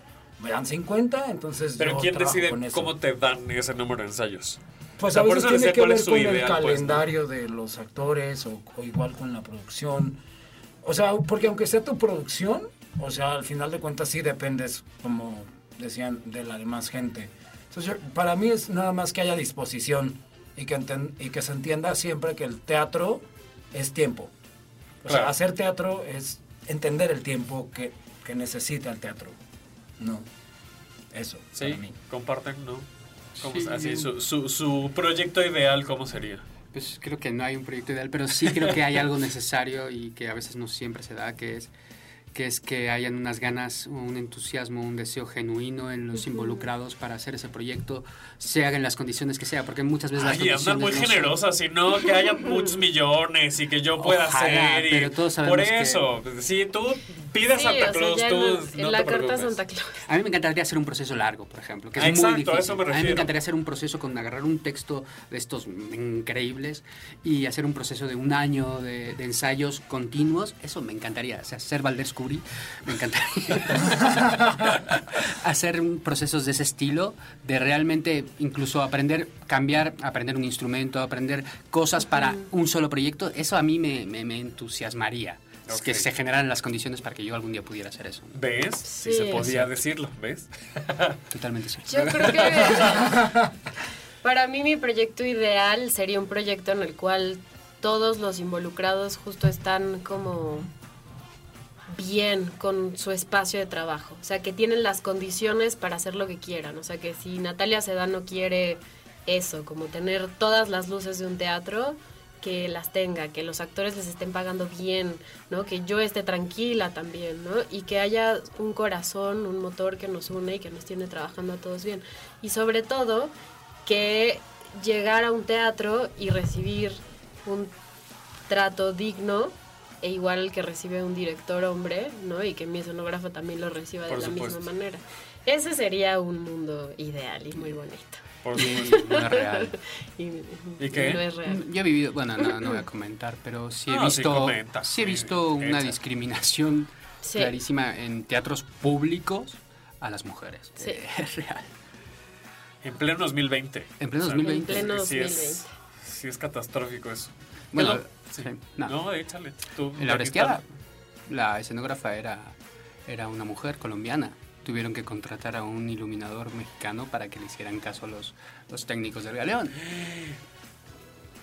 Speaker 10: me dan 50, entonces
Speaker 1: Pero
Speaker 10: yo
Speaker 1: ¿quién decide cómo te dan ese número de ensayos?
Speaker 10: Pues
Speaker 1: O sea,
Speaker 10: a
Speaker 1: por
Speaker 10: veces
Speaker 1: eso
Speaker 10: tiene que ver con el
Speaker 1: ideal, pues, ¿no?
Speaker 10: calendario de los actores o, o igual con la producción. O sea, porque aunque sea tu producción, o sea, al final de cuentas sí dependes, como decían, de la demás gente. Entonces, yo- para mí es nada más que haya disposición y que, enten- y que se entienda siempre que el teatro es tiempo. O sea,
Speaker 1: Claro.
Speaker 10: hacer teatro es entender el tiempo que, que necesita el teatro. No. Eso,
Speaker 1: Sí,
Speaker 10: para mí.
Speaker 1: comparten, ¿no? ¿Cómo
Speaker 2: Sí,
Speaker 1: así, su, su, su proyecto ideal, ¿cómo sería?
Speaker 2: Pues creo que no hay un proyecto ideal, pero sí creo que hay algo necesario y que a veces no siempre se da, que es que es que hayan unas ganas, un entusiasmo, un deseo genuino en los involucrados para hacer ese proyecto, se haga en las condiciones que sea, porque muchas veces las
Speaker 1: Ay, andan muy
Speaker 2: condiciones no son-
Speaker 1: generosas, si no, que haya muchos millones y que yo pueda
Speaker 2: Ojalá,
Speaker 1: hacer. Y
Speaker 2: pero todos sabemos
Speaker 1: por
Speaker 2: que-
Speaker 1: eso, si tú pides
Speaker 4: Sí,
Speaker 1: Santa
Speaker 4: o sea,
Speaker 1: Claus, tú
Speaker 4: en,
Speaker 1: no
Speaker 4: en la
Speaker 1: te
Speaker 4: carta
Speaker 1: preocupes.
Speaker 4: Santa Claus.
Speaker 2: A mí me encantaría hacer un proceso largo, por ejemplo, que es
Speaker 1: Ah,
Speaker 2: muy
Speaker 1: exacto, a
Speaker 2: difícil.
Speaker 1: eso me
Speaker 2: A mí me
Speaker 1: refiero.
Speaker 2: encantaría hacer un proceso con agarrar un texto de estos increíbles y hacer un proceso de un año de, de ensayos continuos. Eso me encantaría. O sea, ser Valdés Me encantaría. hacer procesos de ese estilo, de realmente incluso aprender, cambiar, aprender un instrumento, aprender cosas para un solo proyecto. Eso a mí me, me- me entusiasmaría. Que se generaran las condiciones para que yo algún día pudiera hacer eso.
Speaker 1: ¿Ves? Sí,
Speaker 4: Sí,
Speaker 1: se podía decirlo, ¿ves?
Speaker 2: Totalmente cierto.
Speaker 4: Yo creo que para mí mi proyecto ideal sería un proyecto en el cual todos los involucrados justo están como bien con su espacio de trabajo, o sea, que tienen las condiciones para hacer lo que quieran, o sea, que si Natalia Sedano quiere eso, como tener todas las luces de un teatro, que las tenga, que los actores les estén pagando bien, ¿no? Que yo esté tranquila también, ¿no? Y que haya un corazón, un motor que nos une y que nos tiene trabajando a todos bien. Y sobre todo, que llegar a un teatro y recibir un trato digno e igual el que recibe un director hombre, ¿no? Y que mi escenógrafo también lo reciba de
Speaker 1: Por
Speaker 4: la
Speaker 1: supuesto.
Speaker 4: misma manera. Ese sería un mundo ideal y muy bonito.
Speaker 1: Por
Speaker 2: No es real.
Speaker 4: Y,
Speaker 1: ¿Y qué?
Speaker 4: no es real.
Speaker 2: Yo he vivido, bueno, no, no voy a comentar, pero sí he
Speaker 1: No, sí
Speaker 2: visto,
Speaker 1: comenta,
Speaker 2: sí he
Speaker 1: sí,
Speaker 2: visto una discriminación
Speaker 4: Sí.
Speaker 2: clarísima en teatros públicos a las mujeres.
Speaker 4: Sí.
Speaker 2: Es real.
Speaker 1: En pleno 2020.
Speaker 2: En pleno
Speaker 1: O sea,
Speaker 2: 2020.
Speaker 4: En pleno
Speaker 1: sí es-
Speaker 4: 2020.
Speaker 1: Sí es catastrófico eso.
Speaker 2: Bueno, sí, no.
Speaker 1: No, échale. Tú,
Speaker 2: En la Orestiada, la escenógrafa era, era una mujer colombiana. Tuvieron que contratar a un iluminador mexicano para que le hicieran caso a los, los técnicos del galeón.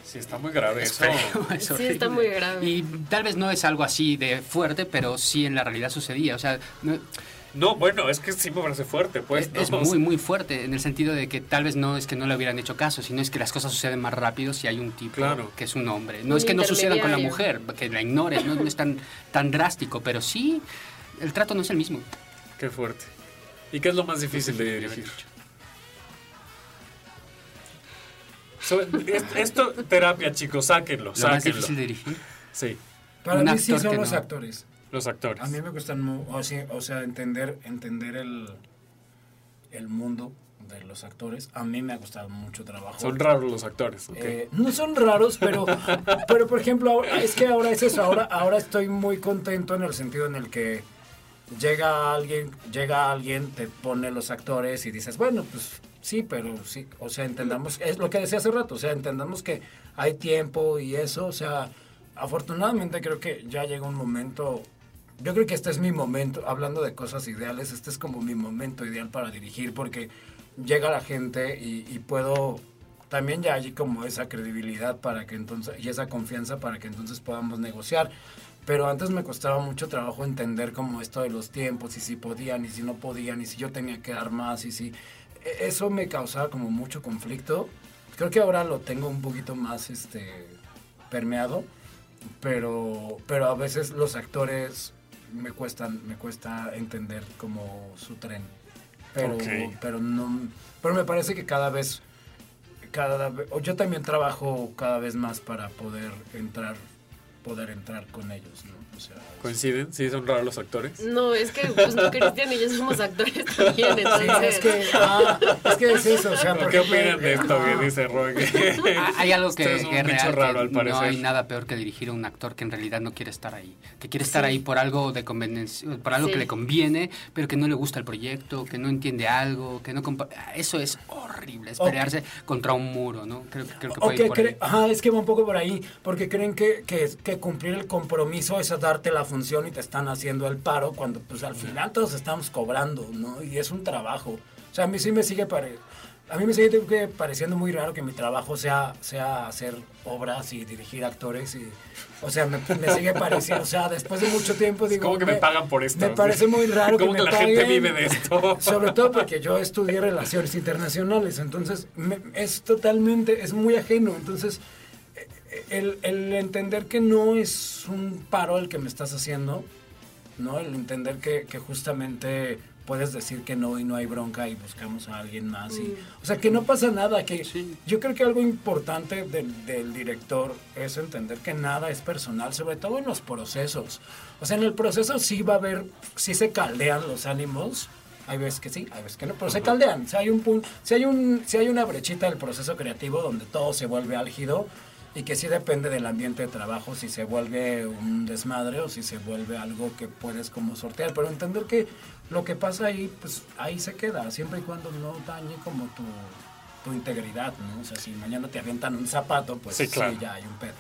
Speaker 1: Sí, está muy grave
Speaker 2: Es
Speaker 1: eso.
Speaker 2: es
Speaker 4: Sí, está muy grave.
Speaker 2: Y tal vez no es algo así de fuerte, pero sí en la realidad sucedía. O sea, no-
Speaker 1: no, bueno, es que sí me parece fuerte, pues.
Speaker 2: Es, muy, muy fuerte, en el sentido de que tal vez no es que no le hubieran hecho caso, sino es que las cosas suceden más rápido si hay un tipo
Speaker 1: claro.
Speaker 2: que es un hombre. No es que no sucedan con la mujer, que la ignores, no, es tan, tan drástico, pero sí, el trato no es el mismo.
Speaker 1: Qué fuerte. ¿Y qué es lo más difícil de dirigir? Es, esto terapia, chicos, sáquenlo.
Speaker 2: ¿Lo más difícil de dirigir?
Speaker 1: Sí.
Speaker 10: Para mí sí son los actores.
Speaker 1: Los actores.
Speaker 10: A mí me gustan, o sea, o sea, entender, entender el, el mundo de los actores. A mí me ha gustado mucho trabajo.
Speaker 1: Son raros los actores.
Speaker 10: Eh, no son raros, pero, pero por ejemplo, ahora- es que ahora es eso. Ahora, ahora estoy muy contento en el sentido en el que llega alguien, llega alguien, te pone los actores y dices, bueno, pues sí, pero sí, o sea, entendamos, es lo que decía hace rato, o sea, entendamos que hay tiempo y eso, o sea, afortunadamente creo que ya llega un momento, yo creo que este es mi momento, hablando de cosas ideales, este es como mi momento ideal para dirigir porque llega la gente y, y puedo, también ya hay como esa credibilidad para que entonces, y esa confianza para que entonces podamos negociar. Pero antes me costaba mucho trabajo entender como esto de los tiempos y si podían y si no podían y si yo tenía que dar más y si... e- Eso me causaba como mucho conflicto. Creo que ahora lo tengo un poquito más este permeado, pero, pero a veces los actores me cuestan, me cuesta entender como su tren. Pero, pero no, pero me parece que cada vez, cada yo también trabajo cada vez más para poder entrar, poder entrar con ellos, ¿no? O sea,
Speaker 1: ¿Coinciden? Sí, son raros los actores.
Speaker 4: No, es que pues, no, Cristian y yo somos actores también,
Speaker 10: Sí, es que, ah, es que es eso, o sea, por
Speaker 1: ¿Qué opinan de esto que dice Roy?
Speaker 2: Hay algo que,
Speaker 1: son
Speaker 2: que es real,
Speaker 1: raro,
Speaker 2: que
Speaker 1: al parecer.
Speaker 2: no hay nada peor que dirigir a un actor que en realidad no quiere estar ahí, que quiere estar
Speaker 4: Sí.
Speaker 2: ahí por algo de conveniencia, por algo
Speaker 4: Sí.
Speaker 2: que le conviene, pero que no le gusta el proyecto, que no entiende algo, que no eso es horrible, es pelearse contra un muro, ¿no? Creo, creo que
Speaker 10: O
Speaker 2: puede
Speaker 10: que
Speaker 2: ir por ahí.
Speaker 10: cre- ajá, es que va un poco por ahí, porque creen que, que, que cumplir el compromiso es darte la función y te están haciendo el paro, cuando pues al final todos estamos cobrando, ¿no? Y es un trabajo. O sea, a mí sí me sigue pare- a mí me sigue pareciendo muy raro que mi trabajo sea, sea hacer obras y dirigir actores y o sea, me, me sigue pareciendo, o sea, después de mucho tiempo digo,
Speaker 1: ¿Cómo que me pagan por esto?
Speaker 10: Me parece muy raro
Speaker 1: ¿Cómo
Speaker 10: que,
Speaker 1: que
Speaker 10: me
Speaker 1: la gente
Speaker 10: paguen,
Speaker 1: vive de esto?
Speaker 10: Sobre todo porque yo estudié relaciones internacionales, entonces me- es totalmente, es muy ajeno. Entonces, el, el entender que no es un paro el que me estás haciendo, ¿no? El entender que, que justamente puedes decir que no y no hay bronca y buscamos a alguien más. Y, o sea, que no pasa nada, que yo creo que algo importante del, del director es entender que nada es personal, sobre todo en los procesos. O sea, en el proceso sí va a haber, sí se caldean los ánimos, hay veces que sí, hay veces que no, pero se caldean. Si hay un si hay un, si hay una brechita del proceso creativo donde todo se vuelve álgido y que sí depende del ambiente de trabajo, si se vuelve un desmadre o si se vuelve algo que puedes como sortear, pero entender que lo que pasa ahí, pues ahí se queda, siempre y cuando no dañe como tu, tu integridad, ¿no? O sea, si mañana te avientan un zapato, pues
Speaker 1: Sí,
Speaker 10: sí,
Speaker 1: claro.
Speaker 10: ya hay un pedo.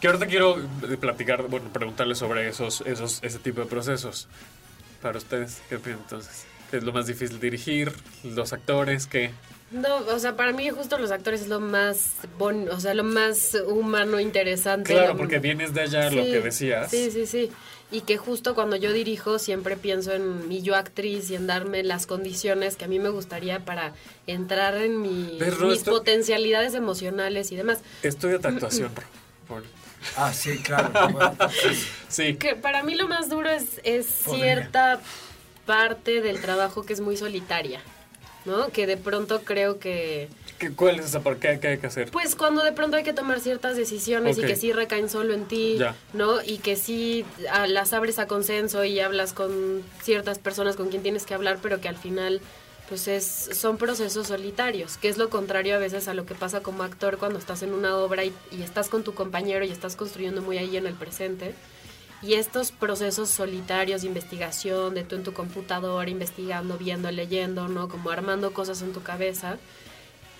Speaker 1: Que ahorita quiero eh, platicar, bueno, preguntarles sobre esos, esos, ese tipo de procesos. Para ustedes, ¿qué opinan entonces? ¿Qué es lo más difícil dirigir? ¿Los actores? ¿Qué?
Speaker 4: No, o sea, para mí justo los actores es lo más bon, o sea, lo más humano, interesante.
Speaker 1: Claro,
Speaker 4: lo-
Speaker 1: porque vienes de allá, lo que decías.
Speaker 4: Sí, sí, sí. Y que justo cuando yo dirijo siempre pienso en mi yo actriz y en darme las condiciones que a mí me gustaría para entrar en mi, mis
Speaker 1: Esto-
Speaker 4: potencialidades emocionales y demás.
Speaker 1: Estudia actuación, Ro. Por-
Speaker 10: Ah, sí, claro. bueno, sí.
Speaker 4: Que para mí lo más duro es, es cierta parte del trabajo que es muy solitaria, ¿no? Que de pronto creo que...
Speaker 1: ¿Qué- ¿Cuál es esa parte? ¿Qué, hay que hacer?
Speaker 4: Pues cuando de pronto hay que tomar ciertas decisiones y que sí recaen solo en ti,
Speaker 1: Ya.
Speaker 4: ¿no? Y que sí las abres a consenso y hablas con ciertas personas con quien tienes que hablar, pero que al final pues es, son procesos solitarios, que es lo contrario a veces a lo que pasa como actor cuando estás en una obra y, y estás con tu compañero y estás construyendo muy ahí en el presente. Y estos procesos solitarios de investigación, de tú en tu computadora investigando, viendo, leyendo, ¿no? Como armando cosas en tu cabeza.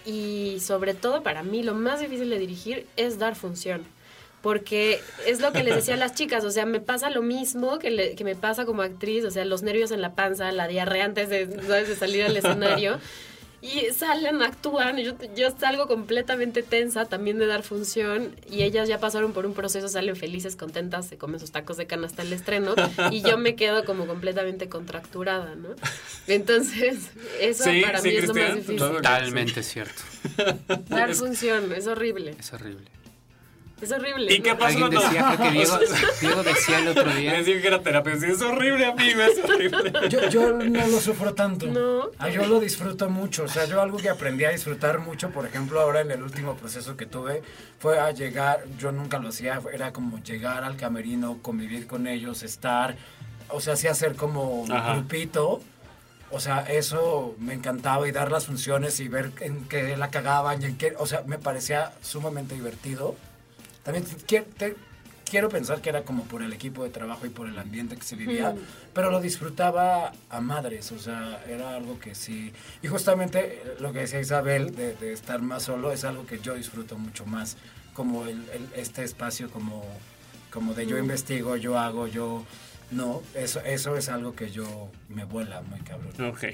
Speaker 4: Y sobre todo para mí lo más difícil de dirigir es dar función. Porque es lo que les decía a las chicas, o sea, me pasa lo mismo que, le- que me pasa como actriz, o sea, los nervios en la panza, la diarrea antes de, salir al escenario. Y salen, actúan, y yo, yo salgo completamente tensa también de dar función y ellas ya pasaron por un proceso, salen felices, contentas, se comen sus tacos de canasta al estreno y yo me quedo como completamente contracturada, ¿no? Entonces, eso
Speaker 1: Sí,
Speaker 4: para
Speaker 1: sí,
Speaker 4: mí es lo más difícil.
Speaker 2: Totalmente cierto.
Speaker 4: Dar función, es horrible.
Speaker 2: Es horrible.
Speaker 4: Es horrible.
Speaker 1: ¿Y qué
Speaker 2: Alguien
Speaker 1: cuando-
Speaker 2: decía, creo que Diego, Diego decía el otro día.
Speaker 1: Digo que era terapia. Sí, es horrible, amigo, es horrible.
Speaker 10: Yo, yo no lo sufro tanto.
Speaker 4: No.
Speaker 10: Ah, yo lo disfruto mucho. O sea, yo algo que aprendí a disfrutar mucho, por ejemplo, ahora en el último proceso que tuve, fue a llegar, yo nunca lo hacía, era como llegar al camerino, convivir con ellos, estar, o sea, sí hacer como un
Speaker 1: Ajá.
Speaker 10: grupito. O sea, eso me encantaba y dar las funciones y ver en qué la cagaban y en qué, o sea, me parecía sumamente divertido. También te- quiero pensar que era como por el equipo de trabajo y por el ambiente que se vivía,
Speaker 4: Mm.
Speaker 10: pero lo disfrutaba a madres, o sea, era algo que sí. Y justamente eh, lo que decía Isabel de, de estar más solo es algo que yo disfruto mucho más, como el, el- este espacio como, como de yo investigo, yo hago, yo... No, eso, eso es algo que yo me vuela muy cabrón.
Speaker 1: Ok.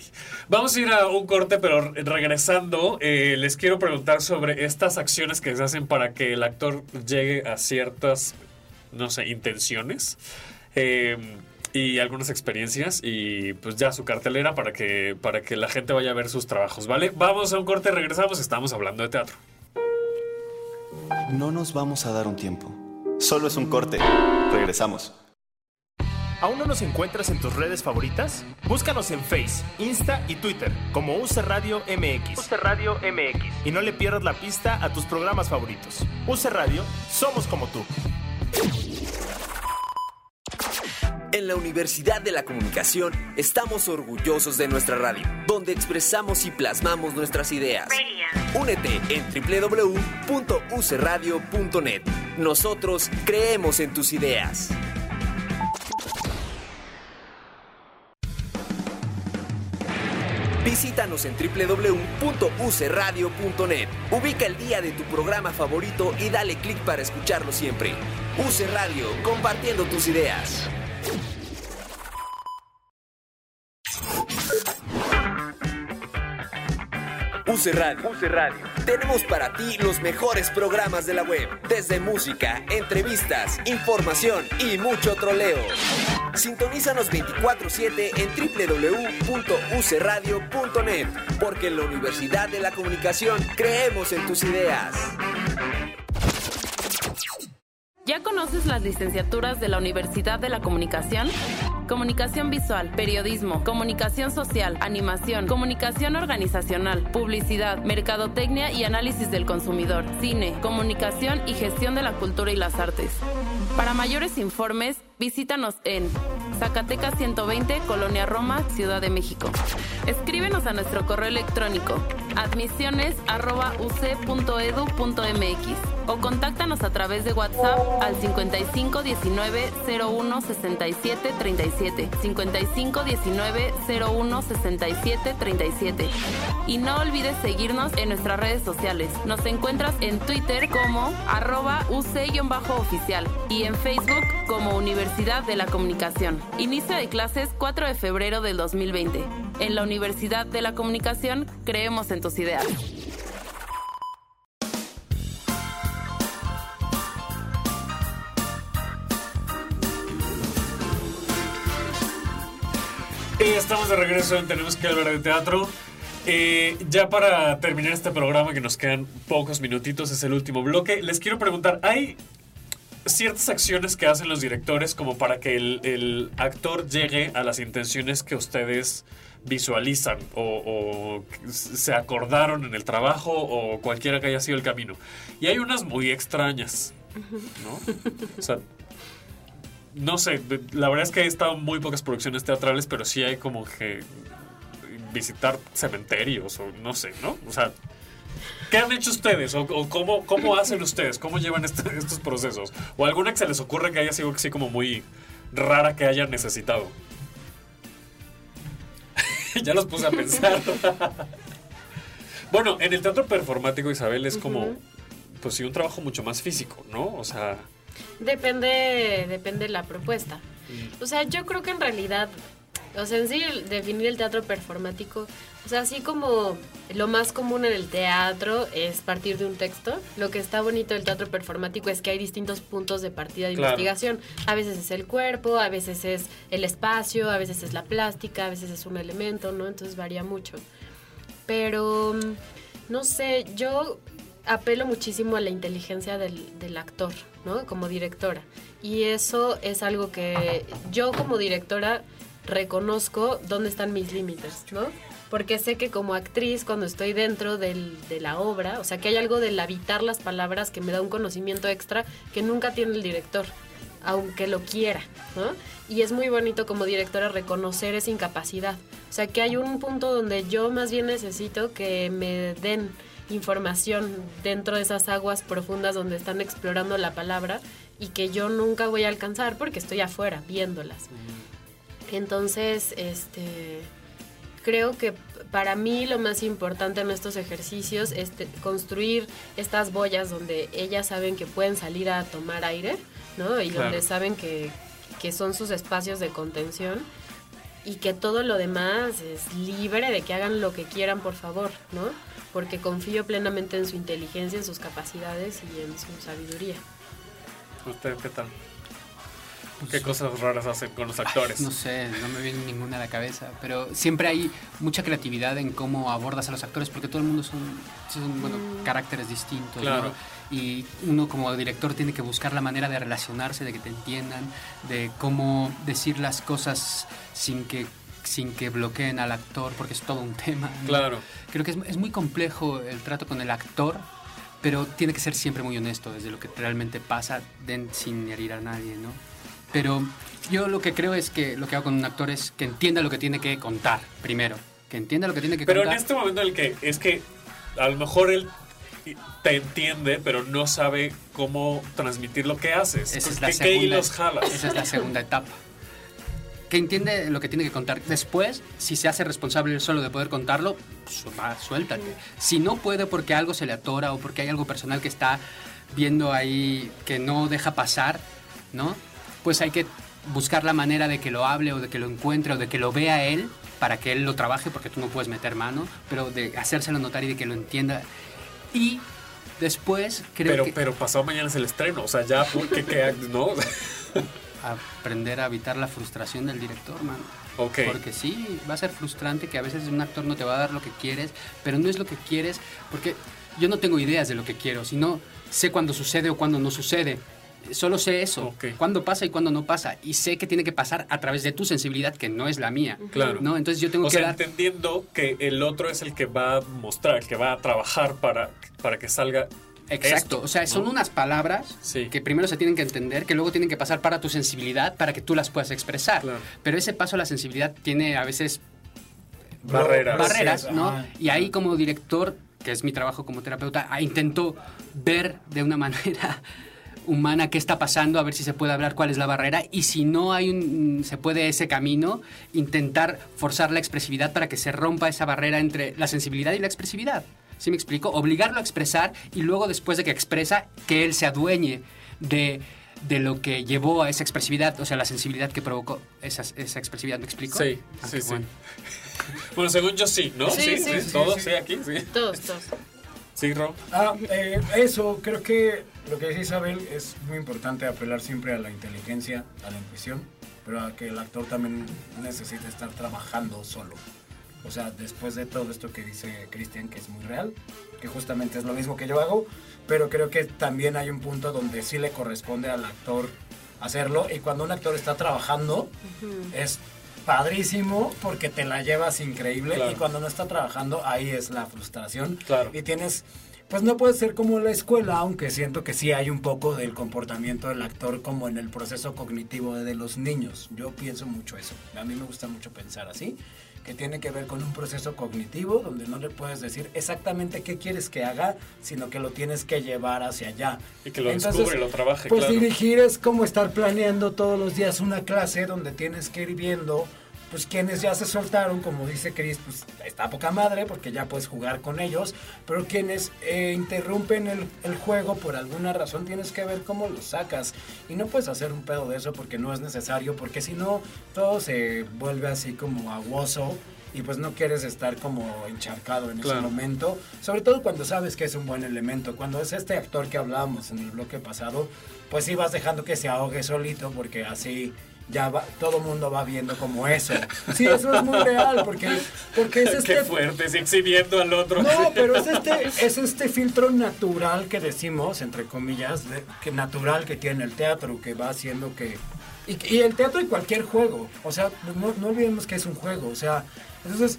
Speaker 1: Vamos a ir a un corte, pero re- regresando, eh, les quiero preguntar sobre estas acciones que se hacen para que el actor llegue a ciertas, no sé, intenciones. eh, y algunas experiencias y pues ya su cartelera para que para que la gente vaya a ver sus trabajos, ¿vale? Vamos a un corte, regresamos, estamos hablando de teatro.
Speaker 5: No nos vamos a dar un tiempo. Solo es un corte. Regresamos.
Speaker 8: ¿Aún no nos encuentras en tus redes favoritas? Búscanos en Face, Insta y Twitter como UC Radio MX. UC Radio MX. Y no le pierdas la pista a tus programas favoritos. UC Radio, somos como tú.
Speaker 9: En la Universidad de la Comunicación estamos orgullosos de nuestra radio, donde expresamos y plasmamos nuestras ideas. Únete en www.ucradio.net. Nosotros creemos en tus ideas. Visítanos en www.ucradio.net. Ubica el día de tu programa favorito y dale clic para escucharlo siempre. UC Radio, compartiendo tus ideas. UC Radio. Radio. Tenemos para ti los mejores programas de la web, desde música, entrevistas, información y mucho troleo. Sintonízanos 24/7 en www.ucradio.net, porque en la Universidad de la Comunicación creemos en tus ideas.
Speaker 7: ¿Ya conoces las licenciaturas de la Universidad de la Comunicación? Comunicación visual, periodismo, comunicación social, animación, comunicación organizacional, publicidad, mercadotecnia y análisis del consumidor, cine, comunicación y gestión de la cultura y las artes. Para mayores informes, visítanos en Zacatecas 120, Colonia Roma, Ciudad de México. Escríbenos a nuestro correo electrónico admisiones@uc.edu.mx o contáctanos a través de WhatsApp al 55 19 01 67 37 55 19 01 67 37 y no olvides seguirnos en nuestras redes sociales. Nos encuentras en Twitter como arroba UC-oficial y en Facebook como Universidad de la Comunicación. Inicio de clases 4 de febrero del 2020. En la Universidad de la Comunicación creemos en tus ideas.
Speaker 1: Estamos de regreso en Tenemos que hablar de teatro. Eh, ya para terminar este programa, que nos quedan pocos minutitos, es el último bloque, les quiero preguntar, ¿hay ciertas acciones que hacen los directores como para que el actor llegue a las intenciones que ustedes visualizan o, se acordaron en el trabajo o cualquiera que haya sido el camino? Y hay unas muy extrañas, ¿no? O sea, no sé, la verdad es que he estado muy pocas producciones teatrales, pero sí hay como que visitar cementerios o no sé, ¿no? O sea, ¿qué han hecho ustedes? ¿O, o cómo, cómo hacen ustedes? ¿Cómo llevan este- estos procesos? ¿O alguna que se les ocurre que haya sido así como muy rara que hayan necesitado? ya los puse a pensar. bueno, en el teatro performático, Isabel, es como, pues sí, un trabajo mucho más físico, ¿no? O sea...
Speaker 4: Depende, depende la propuesta.
Speaker 1: Mm.
Speaker 4: O sea, yo creo que en realidad, o sea, en sí, el definir el teatro performático, o sea, así como lo más común en el teatro es partir de un texto, lo que está bonito del teatro performático es que hay distintos puntos de partida de
Speaker 11: Claro.
Speaker 4: investigación. A veces es el cuerpo, a veces es el espacio, a veces es la plástica, a veces es un elemento, ¿no? Entonces varía mucho. Pero, mm, no sé, yo apelo muchísimo a la inteligencia del, del actor, ¿no? Como directora. Y eso es algo que yo como directora reconozco dónde están mis límites, ¿no? Porque sé que como actriz, cuando estoy dentro del- de la obra, o sea, que hay algo del habitar las palabras que me da un conocimiento extra que nunca tiene el director, aunque lo quiera, ¿no? Y es muy bonito como directora reconocer esa incapacidad. O sea, que hay un punto donde yo más bien necesito que me den información dentro de esas aguas profundas donde están explorando la palabra y que yo nunca voy a alcanzar porque estoy afuera viéndolas. Entonces, este creo que para mí lo más importante en estos ejercicios es construir estas boyas donde ellas saben que pueden salir a tomar aire, ¿no? Y
Speaker 11: Claro.
Speaker 4: donde saben que, que son sus espacios de contención y que todo lo demás es libre de que hagan lo que quieran, por favor, ¿no? Porque confío plenamente en su inteligencia, en sus capacidades y en su sabiduría.
Speaker 1: ¿Usted qué tal? ¿Qué cosas raras hacen con los actores?
Speaker 2: No sé, no me viene ninguna a la cabeza, pero siempre hay mucha creatividad en cómo abordas a los actores, porque todo el mundo son, son bueno, caracteres distintos, ¿no?
Speaker 1: Claro.
Speaker 2: Y uno como director tiene que buscar la manera de relacionarse, de que te entiendan, de cómo decir las cosas sin que sin que bloqueen al actor, porque es todo un tema. ¿no?
Speaker 1: Claro.
Speaker 2: Creo que es, es muy complejo el trato con el actor, pero tiene que ser siempre muy honesto desde lo que realmente pasa, den- sin herir a nadie, ¿no? Pero yo lo que creo es que lo que hago con un actor es que entienda lo que tiene que contar primero. Que entienda lo que tiene que
Speaker 1: Pero en
Speaker 2: contar.
Speaker 1: este momento en el que es que a lo mejor él te entiende, pero no sabe cómo transmitir lo que haces.
Speaker 2: Esa es
Speaker 1: ¿Qué,
Speaker 2: la
Speaker 1: qué
Speaker 2: segunda,
Speaker 1: hilos jalas?
Speaker 2: Esa es la segunda etapa. Que entiende lo que tiene que contar. Después, si se hace responsable él solo de poder contarlo, pues, va, suéltate. Si no puede porque algo se le atora o porque hay algo personal que está viendo ahí que no deja pasar, ¿no? Pues hay que buscar la manera de que lo hable o de que lo encuentre o de que lo vea él para que él lo trabaje porque tú no puedes meter mano, pero de hacérselo notar y de que lo entienda. Y después creo
Speaker 1: pero,
Speaker 2: que...
Speaker 1: pero pasado mañana es el estreno, o sea, ya, ¿qué, qué, no?
Speaker 2: aprender a evitar la frustración del director, mano.
Speaker 1: Ok.
Speaker 2: Porque sí, va a ser frustrante que a veces un actor no te va a dar lo que quieres, pero no es lo que quieres, porque yo no tengo ideas de lo que quiero, sino sé cuándo sucede o cuándo no sucede. Solo sé eso, cuándo pasa y cuándo no pasa. Y sé que tiene que pasar a través de tu sensibilidad, que no es la mía.
Speaker 1: Claro.
Speaker 2: ¿no? Entonces yo tengo
Speaker 1: o
Speaker 2: que
Speaker 1: sea,
Speaker 2: dar...
Speaker 1: entendiendo que el otro es el que va a mostrar, el que va a trabajar para, para que salga
Speaker 2: Exacto,
Speaker 1: esto,
Speaker 2: o sea, son
Speaker 1: ¿no?
Speaker 2: unas palabras que primero se tienen que entender, que luego tienen que pasar para tu sensibilidad para que tú las puedas expresar. Pero ese paso a la sensibilidad tiene a veces
Speaker 1: Barreras.
Speaker 2: barreras,
Speaker 1: Sí,
Speaker 2: ¿no?
Speaker 1: ajá.
Speaker 2: Y ahí como director, que es mi trabajo como terapeuta, ah, intento ver de una manera humana qué está pasando, a ver si se puede hablar cuál es la barrera y si no hay un, se puede ese camino, intentar forzar la expresividad para que se rompa esa barrera entre la sensibilidad y la expresividad. ¿Sí me explico? Obligarlo a expresar y luego después de que expresa, que él se adueñe de, de lo que llevó a esa expresividad, o sea, la sensibilidad que provocó esa, esa expresividad. ¿Me explico?
Speaker 1: Sí,
Speaker 2: Ah,
Speaker 1: sí,
Speaker 2: qué
Speaker 1: sí.
Speaker 2: bueno.
Speaker 1: Bueno, según yo sí, ¿no?
Speaker 4: Sí, sí, sí,
Speaker 1: todos,
Speaker 4: sí.
Speaker 1: sí, aquí, sí.
Speaker 4: Todos, todos.
Speaker 1: Sí, Ro.
Speaker 10: Ah, eh, eso, creo que lo que dice Isabel es muy importante apelar siempre a la inteligencia, a la intuición, pero a que el actor también necesita estar trabajando solo. O sea, después de todo esto que dice Cristian, que es muy real, que justamente es lo mismo que yo hago, pero creo que también hay un punto donde sí le corresponde al actor hacerlo y cuando un actor está trabajando es padrísimo porque te la llevas increíble
Speaker 1: Claro.
Speaker 10: y cuando no está trabajando ahí es la frustración
Speaker 1: Claro.
Speaker 10: y tienes pues no puede ser como la escuela aunque siento que sí hay un poco del comportamiento del actor como en el proceso cognitivo de los niños yo pienso mucho eso a mí me gusta mucho pensar así que tiene que ver con un proceso cognitivo donde no le puedes decir exactamente qué quieres que haga, sino que lo tienes que llevar hacia allá.
Speaker 1: Y que lo descubre, lo trabaje,
Speaker 10: Pues
Speaker 1: claro.
Speaker 10: dirigir es como estar planeando todos los días una clase donde tienes que ir viendo, pues quienes ya se soltaron, como dice Chris, pues está a poca madre porque ya puedes jugar con ellos, pero quienes eh, interrumpen el, el juego por alguna razón tienes que ver cómo lo sacas y no puedes hacer un pedo de eso porque no es necesario, porque si no todo se vuelve así como aguoso y pues no quieres estar como encharcado en ese
Speaker 1: Claro.
Speaker 10: momento, sobre todo cuando sabes que es un buen elemento, cuando es este actor que hablábamos en el bloque pasado, pues sí vas dejando que se ahogue solito porque así ya va, todo el mundo va viendo como eso. Sí, eso es muy real, porque, porque es este...
Speaker 1: Qué fuerte, sí, exhibiendo al otro.
Speaker 10: No, pero es este, es este filtro natural que decimos, entre comillas, de- que natural que tiene el teatro, que va haciendo que... Y, y el teatro y cualquier juego, o sea, no, no olvidemos que es un juego, o sea, entonces...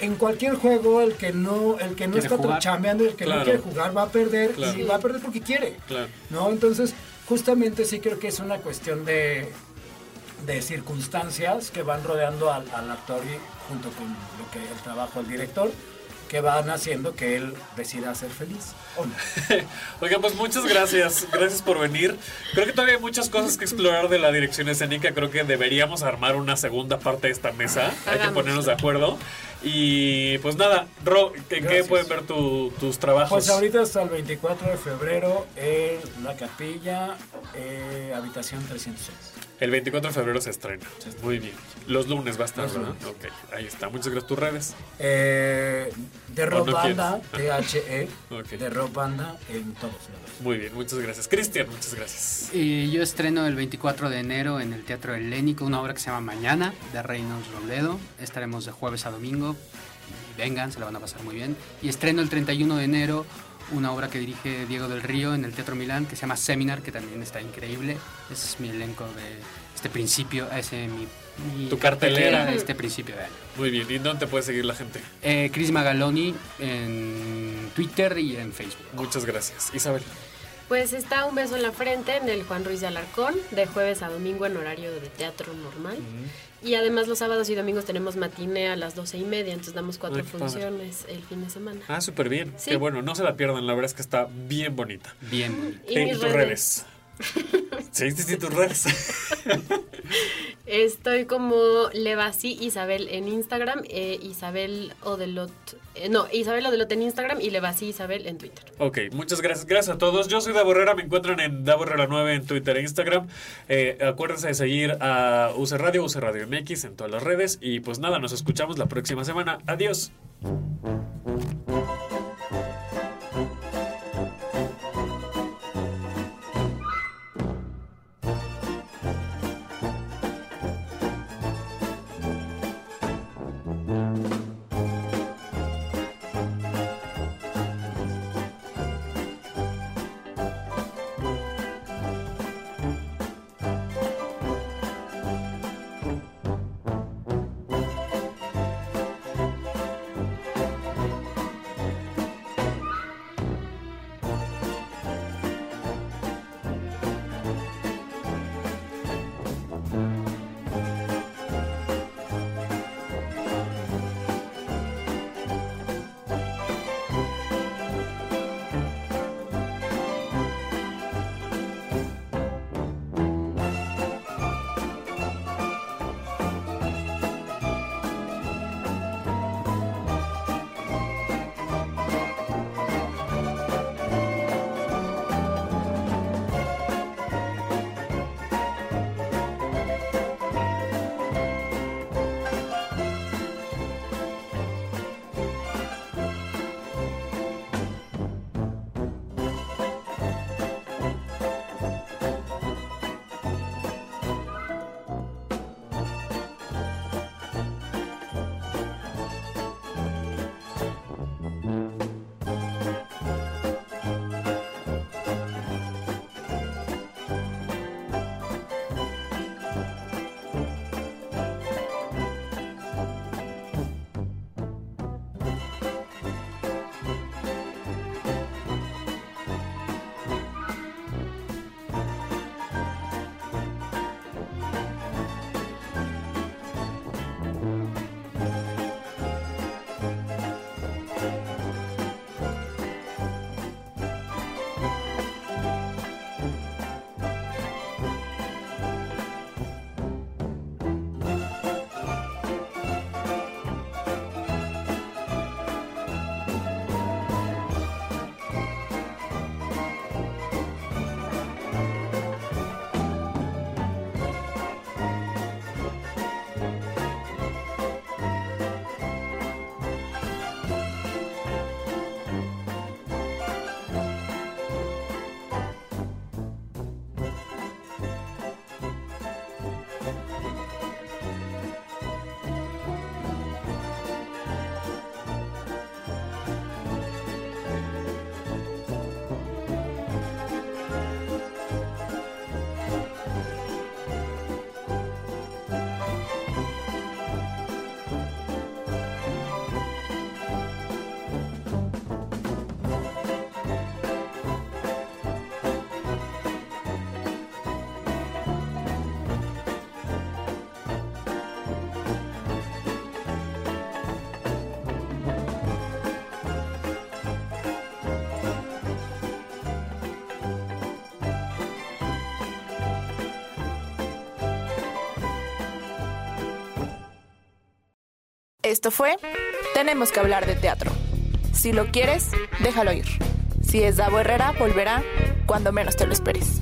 Speaker 10: En cualquier juego, el que no, el que no está chambeando, el que
Speaker 1: Claro.
Speaker 10: no quiere jugar, va a perder
Speaker 1: Claro.
Speaker 10: y va a perder porque quiere.
Speaker 1: Claro.
Speaker 10: ¿no? Entonces, justamente sí creo que es una cuestión de, de circunstancias que van rodeando al, al actor y junto con lo que el trabajo del director, que van haciendo que él decida ser feliz. ¿o no?
Speaker 1: Oiga, pues muchas gracias. Gracias por venir. Creo que todavía hay muchas cosas que explorar de la dirección escénica. Creo que deberíamos armar una segunda parte de esta mesa. Hay que ponernos de acuerdo. Y pues nada, Ro, ¿en qué pueden ver tu- tus trabajos?
Speaker 10: Pues ahorita hasta el 24 de febrero en La Capilla, eh, habitación 306.
Speaker 1: El 24 de febrero se estrena. Muy bien. Los lunes va a estar, ¿verdad? Ok, ahí está. Muchas gracias. ¿Tus redes?
Speaker 10: Eh, de
Speaker 1: ¿O
Speaker 10: Rock
Speaker 1: no
Speaker 10: Banda? THE,
Speaker 1: Ok.
Speaker 10: de Rock Banda en todos lados.
Speaker 1: Muy bien, muchas gracias. Cristian, muchas gracias.
Speaker 2: Y yo estreno el 24 de enero en el Teatro Helénico una obra que se llama Mañana, de Reynolds Robledo. Estaremos de jueves a domingo. Vengan, se la van a pasar muy bien. Y estreno el 31 de enero una obra que dirige Diego del Río en el Teatro Milán, que se llama Seminar, que también está increíble. Ese es mi elenco de este principio, ese mi, mi
Speaker 1: Tu cartelera.
Speaker 2: de este principio de año.
Speaker 1: Muy bien. ¿Y dónde te puede seguir la gente?
Speaker 2: Eh, Chris Magaloni en Twitter y en Facebook.
Speaker 1: Muchas gracias. Isabel.
Speaker 4: Pues está Un beso en la frente en el Juan Ruiz de Alarcón, de jueves a domingo en horario de teatro normal. Y además los sábados y domingos tenemos matiné a las doce y media, entonces damos cuatro
Speaker 1: Ay, qué padre.
Speaker 4: funciones el fin de semana.
Speaker 1: Ah, súper bien.
Speaker 4: Sí.
Speaker 1: Qué bueno, no se la pierdan. La verdad es que está bien bonita.
Speaker 2: Bien bonita.
Speaker 4: Y
Speaker 1: En
Speaker 4: mis
Speaker 1: tus
Speaker 4: redes.
Speaker 1: redes. Sí, sí, tus redes.
Speaker 4: Estoy como Levasi Isabel en Instagram, eh, Isabel Odelot, eh, no, Isabel Odelot en Instagram y Levasi Isabel en Twitter.
Speaker 1: Ok, muchas gracias. Gracias a todos. Yo soy Davo Herrera. Me encuentran en Davo Herrera 9 en Twitter e Instagram. Eh, acuérdense de seguir a UC Radio, UC Radio MX en todas las redes. Y pues nada, nos escuchamos la próxima semana. Adiós.
Speaker 12: Esto fue Tenemos que hablar de teatro. Si lo quieres, déjalo ir. Si es Davo Herrera, volverá cuando menos te lo esperes.